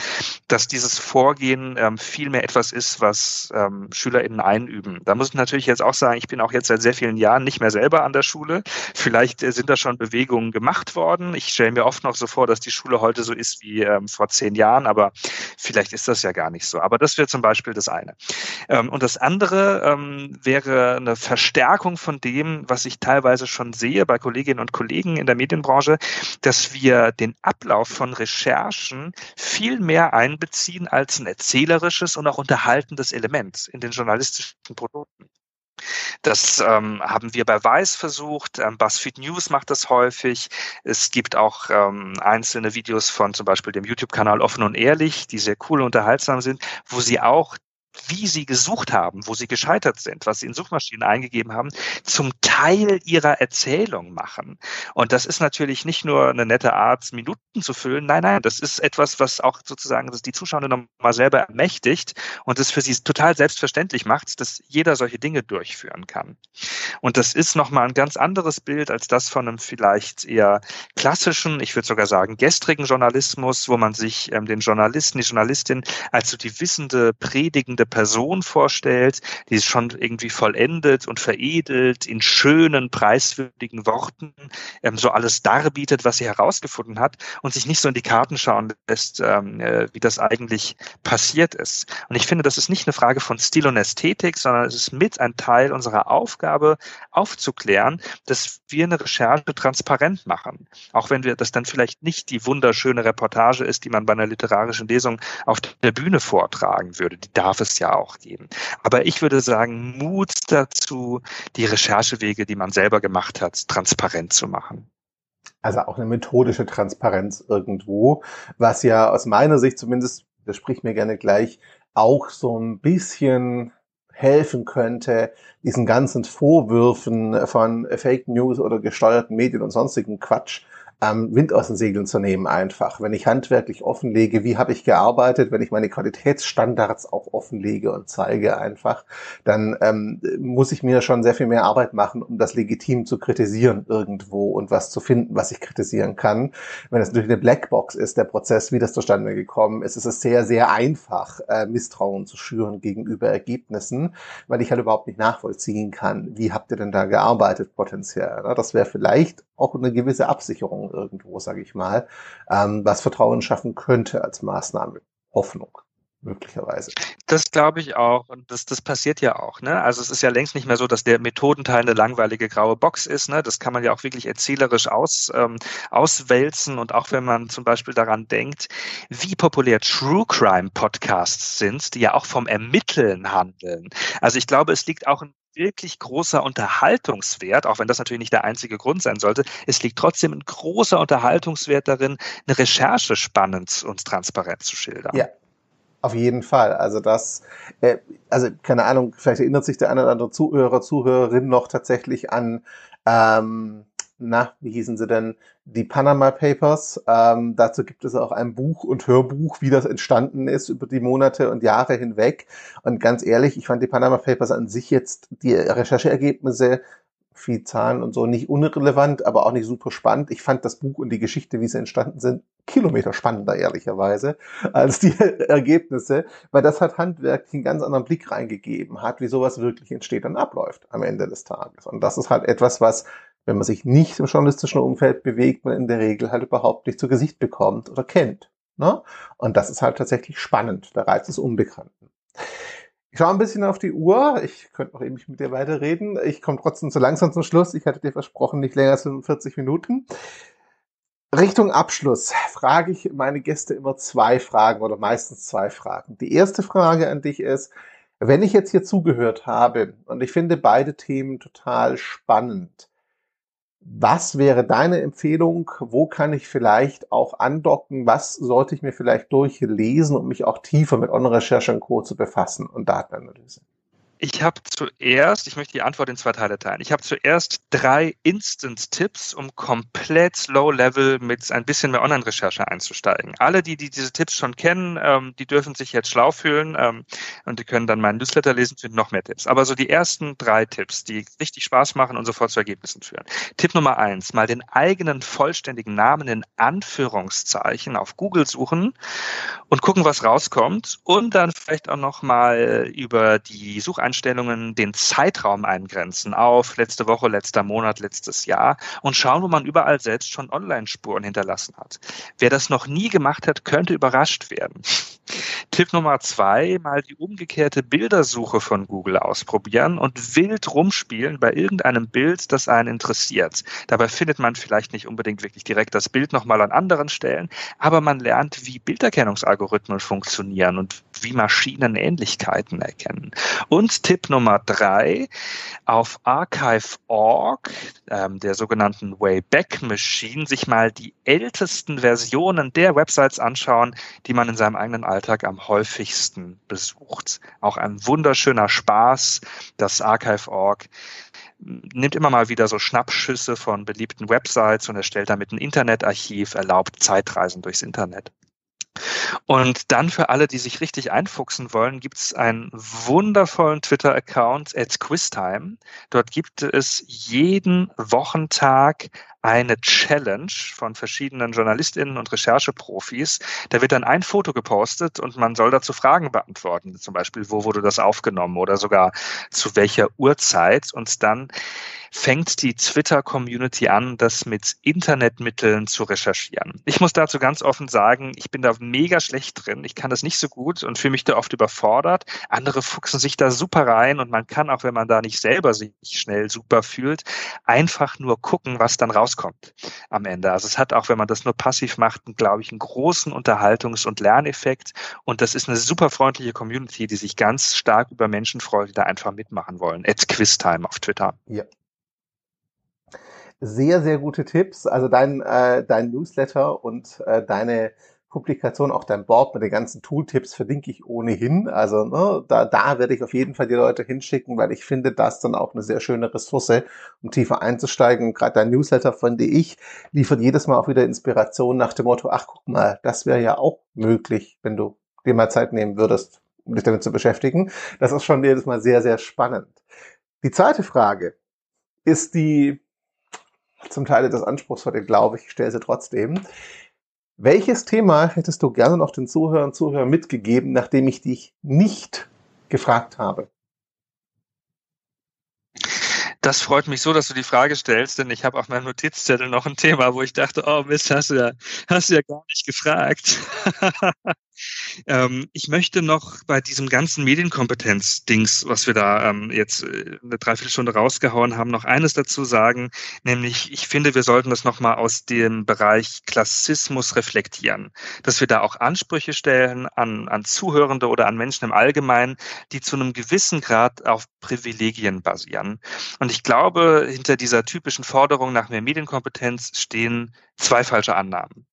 Dass dieses Vorgehen ähm, viel mehr etwas ist, was ähm, SchülerInnen einüben. Da muss ich natürlich jetzt auch sagen, ich bin auch jetzt seit sehr vielen Jahren nicht mehr selber an der Schule. Vielleicht äh, sind da schon Bewegungen gemacht worden. Ich stelle mir oft noch so vor, dass die Schule heute so ist wie ähm, vor zehn Jahren, aber vielleicht ist das ja gar nicht so. Aber das wäre zum Beispiel das eine. Ähm, und das andere ähm, wäre eine Verstärkung Verstärkung von dem, was ich teilweise schon sehe bei Kolleginnen und Kollegen in der Medienbranche, dass wir den Ablauf von Recherchen viel mehr einbeziehen als ein erzählerisches und auch unterhaltendes Element in den journalistischen Produkten. Das ähm, haben wir bei Weiß versucht. Ähm, BuzzFeed News macht das häufig. Es gibt auch ähm, einzelne Videos von zum Beispiel dem YouTube-Kanal Offen und Ehrlich, die sehr cool und unterhaltsam sind, wo sie auch wie sie gesucht haben, wo sie gescheitert sind, was sie in Suchmaschinen eingegeben haben, zum Teil ihrer Erzählung machen. Und das ist natürlich nicht nur eine nette Art, Minuten zu füllen. Nein, nein, das ist etwas, was auch sozusagen die Zuschauer nochmal selber ermächtigt und es für sie total selbstverständlich macht, dass jeder solche Dinge durchführen kann. Und das ist nochmal ein ganz anderes Bild als das von einem vielleicht eher klassischen, ich würde sogar sagen, gestrigen Journalismus, wo man sich ähm, den Journalisten, die Journalistin als so die wissende, predigende der Person vorstellt, die es schon irgendwie vollendet und veredelt, in schönen, preiswürdigen Worten ähm, so alles darbietet, was sie herausgefunden hat und sich nicht so in die Karten schauen lässt, ähm, äh, wie das eigentlich passiert ist. Und ich finde, das ist nicht eine Frage von Stil und Ästhetik, sondern es ist mit ein Teil unserer Aufgabe, aufzuklären, dass wir eine Recherche transparent machen. Auch wenn wir das dann vielleicht nicht die wunderschöne Reportage ist, die man bei einer literarischen Lesung auf der Bühne vortragen würde. Die darf es ja auch geben. Aber ich würde sagen, Mut dazu, die Recherchewege, die man selber gemacht hat, transparent zu machen. Also auch eine methodische Transparenz irgendwo, was ja aus meiner Sicht zumindest, das spricht mir gerne gleich, auch so ein bisschen helfen könnte, diesen ganzen Vorwürfen von Fake News oder gesteuerten Medien und sonstigen Quatsch ähm, Wind aus den Segeln zu nehmen einfach. Wenn ich handwerklich offenlege, wie habe ich gearbeitet, wenn ich meine Qualitätsstandards auch offenlege und zeige einfach, dann ähm, muss ich mir schon sehr viel mehr Arbeit machen, um das legitim zu kritisieren irgendwo und was zu finden, was ich kritisieren kann. Wenn es natürlich eine Blackbox ist, der Prozess, wie das zustande gekommen ist, ist es sehr, sehr einfach, äh, Misstrauen zu schüren gegenüber Ergebnissen, weil ich halt überhaupt nicht nachvollziehen kann, wie habt ihr denn da gearbeitet potenziell. Ne? Das wäre vielleicht auch eine gewisse Absicherung irgendwo, sage ich mal, ähm, was Vertrauen schaffen könnte als Maßnahme. Hoffnung möglicherweise. Das glaube ich auch. Und das, das passiert ja auch. Ne? Also es ist ja längst nicht mehr so, dass der Methodenteil eine langweilige graue Box ist. Ne? Das kann man ja auch wirklich erzählerisch aus, ähm, auswälzen. Und auch wenn man zum Beispiel daran denkt, wie populär True Crime Podcasts sind, die ja auch vom Ermitteln handeln. Also ich glaube, es liegt auch ein wirklich großer Unterhaltungswert, auch wenn das natürlich nicht der einzige Grund sein sollte. Es liegt trotzdem ein großer Unterhaltungswert darin, eine Recherche spannend und transparent zu schildern. Ja, auf jeden Fall. Also das, äh, also keine Ahnung, vielleicht erinnert sich der eine oder andere Zuhörer, Zuhörerin noch tatsächlich an ähm, na, wie hießen sie denn, die Panama Papers. Ähm, dazu gibt es auch ein Buch und Hörbuch, wie das entstanden ist über die Monate und Jahre hinweg. Und ganz ehrlich, ich fand die Panama Papers an sich jetzt die Rechercheergebnisse viel Zahlen und so nicht unrelevant, aber auch nicht super spannend. Ich fand das Buch und die Geschichte, wie sie entstanden sind, Kilometer spannender, ehrlicherweise, als die Ergebnisse, weil das hat Handwerk einen ganz anderen Blick reingegeben hat, wie sowas wirklich entsteht und abläuft am Ende des Tages. Und das ist halt etwas, was wenn man sich nicht im journalistischen Umfeld bewegt, man in der Regel halt überhaupt nicht zu Gesicht bekommt oder kennt. Ne? Und das ist halt tatsächlich spannend, der Reiz des Unbekannten. Ich schaue ein bisschen auf die Uhr. Ich könnte noch eben mit dir weiterreden. Ich komme trotzdem zu langsam zum Schluss. Ich hatte dir versprochen, nicht länger als 45 Minuten. Richtung Abschluss frage ich meine Gäste immer zwei Fragen oder meistens zwei Fragen. Die erste Frage an dich ist, wenn ich jetzt hier zugehört habe und ich finde beide Themen total spannend, was wäre deine Empfehlung? Wo kann ich vielleicht auch andocken? Was sollte ich mir vielleicht durchlesen, um mich auch tiefer mit On-Recherche und Co. zu befassen und Datenanalyse? Ich habe zuerst, ich möchte die Antwort in zwei Teile teilen. Ich habe zuerst drei Instant-Tipps, um komplett Low-Level mit ein bisschen mehr Online-Recherche einzusteigen. Alle, die, die diese Tipps schon kennen, ähm, die dürfen sich jetzt schlau fühlen ähm, und die können dann meinen Newsletter lesen, finden noch mehr Tipps. Aber so die ersten drei Tipps, die richtig Spaß machen und sofort zu Ergebnissen führen. Tipp Nummer eins, mal den eigenen vollständigen Namen in Anführungszeichen auf Google suchen und gucken, was rauskommt und dann vielleicht auch noch mal über die Such Sucheinstellungen den Zeitraum eingrenzen auf letzte Woche, letzter Monat, letztes Jahr und schauen, wo man überall selbst schon Online-Spuren hinterlassen hat. Wer das noch nie gemacht hat, könnte überrascht werden. Tipp Nummer zwei, mal die umgekehrte Bildersuche von Google ausprobieren und wild rumspielen bei irgendeinem Bild, das einen interessiert. Dabei findet man vielleicht nicht unbedingt wirklich direkt das Bild nochmal an anderen Stellen, aber man lernt, wie Bilderkennungsalgorithmen funktionieren und wie Maschinen Ähnlichkeiten erkennen. Und Tipp Nummer drei, auf archive.org, ähm, der sogenannten Wayback Machine, sich mal die ältesten Versionen der Websites anschauen, die man in seinem eigenen Alltag am häufigsten besucht. Auch ein wunderschöner Spaß, das Archive.org nimmt immer mal wieder so Schnappschüsse von beliebten Websites und erstellt damit ein Internetarchiv, erlaubt Zeitreisen durchs Internet. Und dann für alle, die sich richtig einfuchsen wollen, gibt es einen wundervollen Twitter-Account at Quiztime. Dort gibt es jeden Wochentag eine Challenge von verschiedenen JournalistInnen und Rechercheprofis. Da wird dann ein Foto gepostet und man soll dazu Fragen beantworten. Zum Beispiel, wo wurde das aufgenommen oder sogar zu welcher Uhrzeit. Und dann fängt die Twitter-Community an, das mit Internetmitteln zu recherchieren. Ich muss dazu ganz offen sagen, ich bin da mega schlecht drin. Ich kann das nicht so gut und fühle mich da oft überfordert. Andere fuchsen sich da super rein und man kann auch, wenn man da nicht selber sich schnell super fühlt, einfach nur gucken, was dann rauskommt am Ende. Also es hat auch, wenn man das nur passiv macht, glaube ich, einen großen Unterhaltungs- und Lerneffekt. Und das ist eine super freundliche Community, die sich ganz stark über Menschen freut, die da einfach mitmachen wollen. At Quiztime auf Twitter. Ja, sehr, sehr gute Tipps. Also dein, äh, dein Newsletter und äh, deine Publikation, auch dein Board mit den ganzen Tooltips verlinke ich ohnehin. Also ne, da, da werde ich auf jeden Fall die Leute hinschicken, weil ich finde das dann auch eine sehr schöne Ressource, um tiefer einzusteigen. Gerade dein Newsletter, finde ich, liefert jedes Mal auch wieder Inspiration nach dem Motto, ach guck mal, das wäre ja auch möglich, wenn du dir mal Zeit nehmen würdest, um dich damit zu beschäftigen. Das ist schon jedes Mal sehr, sehr spannend. Die zweite Frage ist die zum Teil etwas anspruchsvoll, glaube ich, ich stelle sie trotzdem. Welches Thema hättest du gerne noch den Zuhörern und Zuhörern mitgegeben, nachdem ich dich nicht gefragt habe? Das freut mich so, dass du die Frage stellst, denn ich habe auf meinem Notizzettel noch ein Thema, wo ich dachte, oh Mist, hast du ja, hast du ja gar nicht gefragt. ähm, ich möchte noch bei diesem ganzen Medienkompetenz-Dings, was wir da ähm, jetzt äh, eine Dreiviertelstunde rausgehauen haben, noch eines dazu sagen, nämlich ich finde, wir sollten das nochmal aus dem Bereich Klassismus reflektieren, dass wir da auch Ansprüche stellen an, an Zuhörende oder an Menschen im Allgemeinen, die zu einem gewissen Grad auf Privilegien basieren. Und ich glaube, hinter dieser typischen Forderung nach mehr Medienkompetenz stehen zwei falsche Annahmen.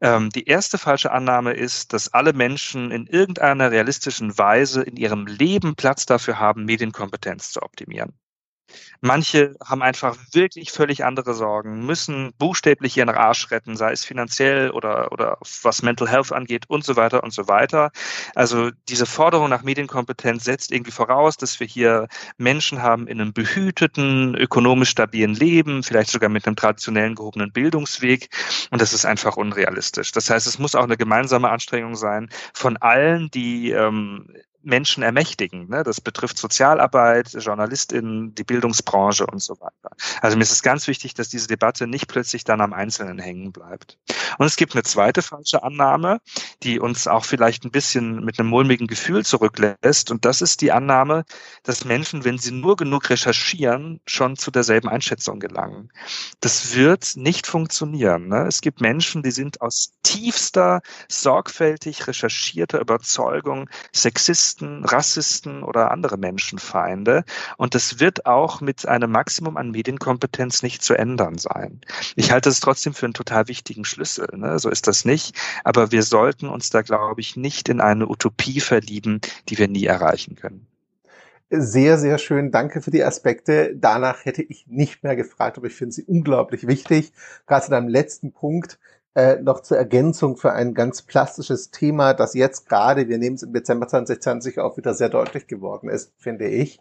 Ähm, die erste falsche Annahme ist, dass alle Menschen in irgendeiner realistischen Weise in ihrem Leben Platz dafür haben, Medienkompetenz zu optimieren. Manche haben einfach wirklich völlig andere Sorgen, müssen buchstäblich ihren Arsch retten, sei es finanziell oder, oder was Mental Health angeht und so weiter und so weiter. Also diese Forderung nach Medienkompetenz setzt irgendwie voraus, dass wir hier Menschen haben in einem behüteten, ökonomisch stabilen Leben, vielleicht sogar mit einem traditionellen gehobenen Bildungsweg. Und das ist einfach unrealistisch. Das heißt, es muss auch eine gemeinsame Anstrengung sein von allen, die ähm, Menschen ermächtigen. Ne? Das betrifft Sozialarbeit, JournalistInnen, die Bildungsbranche und so weiter. Also mir ist es ganz wichtig, dass diese Debatte nicht plötzlich dann am Einzelnen hängen bleibt. Und es gibt eine zweite falsche Annahme, die uns auch vielleicht ein bisschen mit einem mulmigen Gefühl zurücklässt. Und das ist die Annahme, dass Menschen, wenn sie nur genug recherchieren, schon zu derselben Einschätzung gelangen. Das wird nicht funktionieren. Ne? Es gibt Menschen, die sind aus tiefster, sorgfältig recherchierter Überzeugung Sexisten Rassisten oder andere Menschenfeinde. Und das wird auch mit einem Maximum an Medienkompetenz nicht zu ändern sein. Ich halte es trotzdem für einen total wichtigen Schlüssel. Ne? So ist das nicht. Aber wir sollten uns da, glaube ich, nicht in eine Utopie verlieben, die wir nie erreichen können. Sehr, sehr schön. Danke für die Aspekte. Danach hätte ich nicht mehr gefragt, aber ich finde sie unglaublich wichtig. Gerade zu deinem letzten Punkt, äh, noch zur Ergänzung für ein ganz plastisches Thema, das jetzt gerade, wir nehmen es im Dezember 2020 auch wieder sehr deutlich geworden ist, finde ich.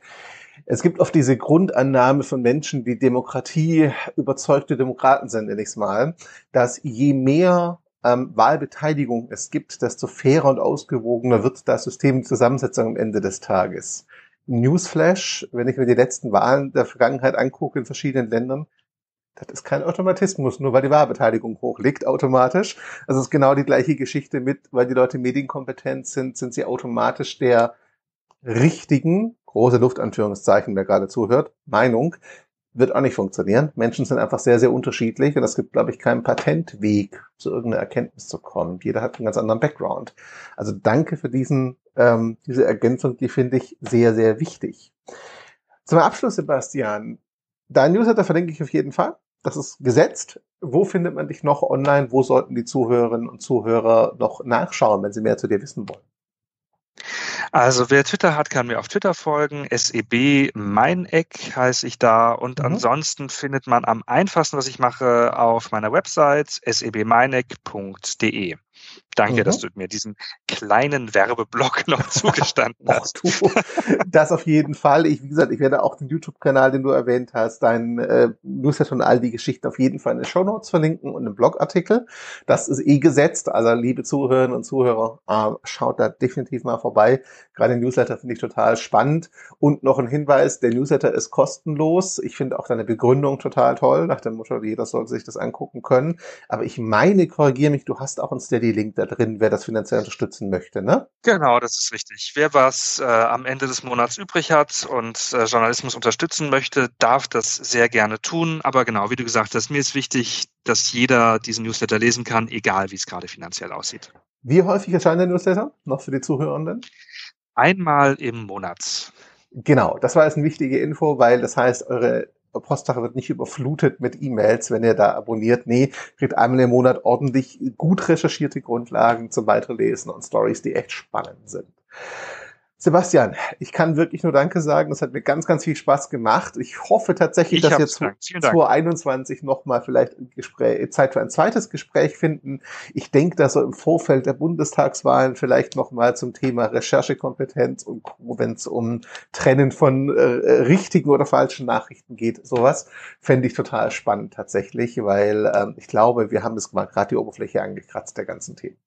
Es gibt oft diese Grundannahme von Menschen, die Demokratie überzeugte Demokraten sind, nenne ich es mal, dass je mehr ähm, Wahlbeteiligung es gibt, desto fairer und ausgewogener wird das System Zusammensetzung am Ende des Tages. Newsflash, wenn ich mir die letzten Wahlen der Vergangenheit angucke in verschiedenen Ländern, das ist kein Automatismus, nur weil die Wahlbeteiligung hoch liegt automatisch. Also es ist genau die gleiche Geschichte mit, weil die Leute medienkompetent sind, sind sie automatisch der richtigen, große Luftanführungszeichen, wer gerade zuhört, Meinung, wird auch nicht funktionieren. Menschen sind einfach sehr, sehr unterschiedlich und es gibt, glaube ich, keinen Patentweg, zu irgendeiner Erkenntnis zu kommen. Jeder hat einen ganz anderen Background. Also danke für diesen, ähm, diese Ergänzung, die finde ich sehr, sehr wichtig. Zum Abschluss, Sebastian, dein Newsletter verlinke ich auf jeden Fall. Das ist gesetzt. Wo findet man dich noch online? Wo sollten die Zuhörerinnen und Zuhörer noch nachschauen, wenn sie mehr zu dir wissen wollen? Also wer Twitter hat, kann mir auf Twitter folgen. SEB Meineck heiße ich da. Und mhm. ansonsten findet man am einfachsten, was ich mache, auf meiner Website sebmeineck.de. Danke, mhm. dass du mir diesen kleinen Werbeblock noch zugestanden hast. du, das auf jeden Fall. Ich, wie gesagt, ich werde auch den YouTube-Kanal, den du erwähnt hast, dein äh, Newsletter und all die Geschichten auf jeden Fall in den Show Notes verlinken und einen Blogartikel. Das ist eh gesetzt. Also, liebe Zuhörerinnen und Zuhörer, äh, schaut da definitiv mal vorbei. Gerade den Newsletter finde ich total spannend. Und noch ein Hinweis, der Newsletter ist kostenlos. Ich finde auch deine Begründung total toll, nach dem Motto, jeder sollte sich das angucken können. Aber ich meine, korrigiere mich, du hast auch einen Steady-Link da drin, wer das finanziell unterstützen möchte, ne? Genau, das ist richtig. Wer was äh, am Ende des Monats übrig hat und äh, Journalismus unterstützen möchte, darf das sehr gerne tun. Aber genau, wie du gesagt hast, mir ist wichtig, dass jeder diesen Newsletter lesen kann, egal wie es gerade finanziell aussieht. Wie häufig erscheint der Newsletter noch für die Zuhörenden? Einmal im Monat. Genau, das war jetzt eine wichtige Info, weil das heißt, eure Postfach wird nicht überflutet mit E-Mails, wenn ihr da abonniert. Nee, kriegt einmal im Monat ordentlich gut recherchierte Grundlagen zum Weiterlesen und Stories, die echt spannend sind. Sebastian, ich kann wirklich nur Danke sagen. Das hat mir ganz, ganz viel Spaß gemacht. Ich hoffe tatsächlich, ich dass wir 2021 nochmal vielleicht ein Gespräch, Zeit für ein zweites Gespräch finden. Ich denke, dass so im Vorfeld der Bundestagswahlen vielleicht nochmal zum Thema Recherchekompetenz und wenn es um Trennen von äh, richtigen oder falschen Nachrichten geht, sowas fände ich total spannend tatsächlich, weil ähm, ich glaube, wir haben das mal gerade die Oberfläche angekratzt der ganzen Themen.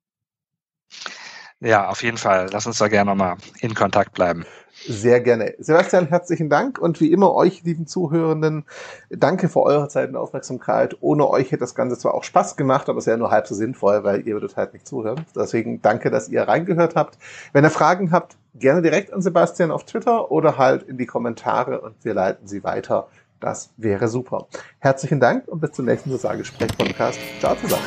Ja, auf jeden Fall. Lass uns da gerne nochmal in Kontakt bleiben. Sehr gerne. Sebastian, herzlichen Dank und wie immer euch, lieben Zuhörenden, danke für eure Zeit und Aufmerksamkeit. Ohne euch hätte das Ganze zwar auch Spaß gemacht, aber es wäre nur halb so sinnvoll, weil ihr würdet halt nicht zuhören. Deswegen danke, dass ihr reingehört habt. Wenn ihr Fragen habt, gerne direkt an Sebastian auf Twitter oder halt in die Kommentare und wir leiten sie weiter. Das wäre super. Herzlichen Dank und bis zum nächsten Sozialgespräch-Podcast. Ciao zusammen.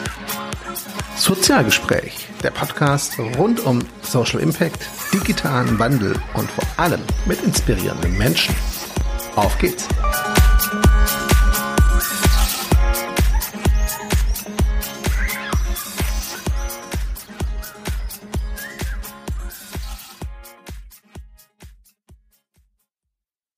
Sozialgespräch, der Podcast rund um Social Impact, digitalen Wandel und vor allem mit inspirierenden Menschen. Auf geht's!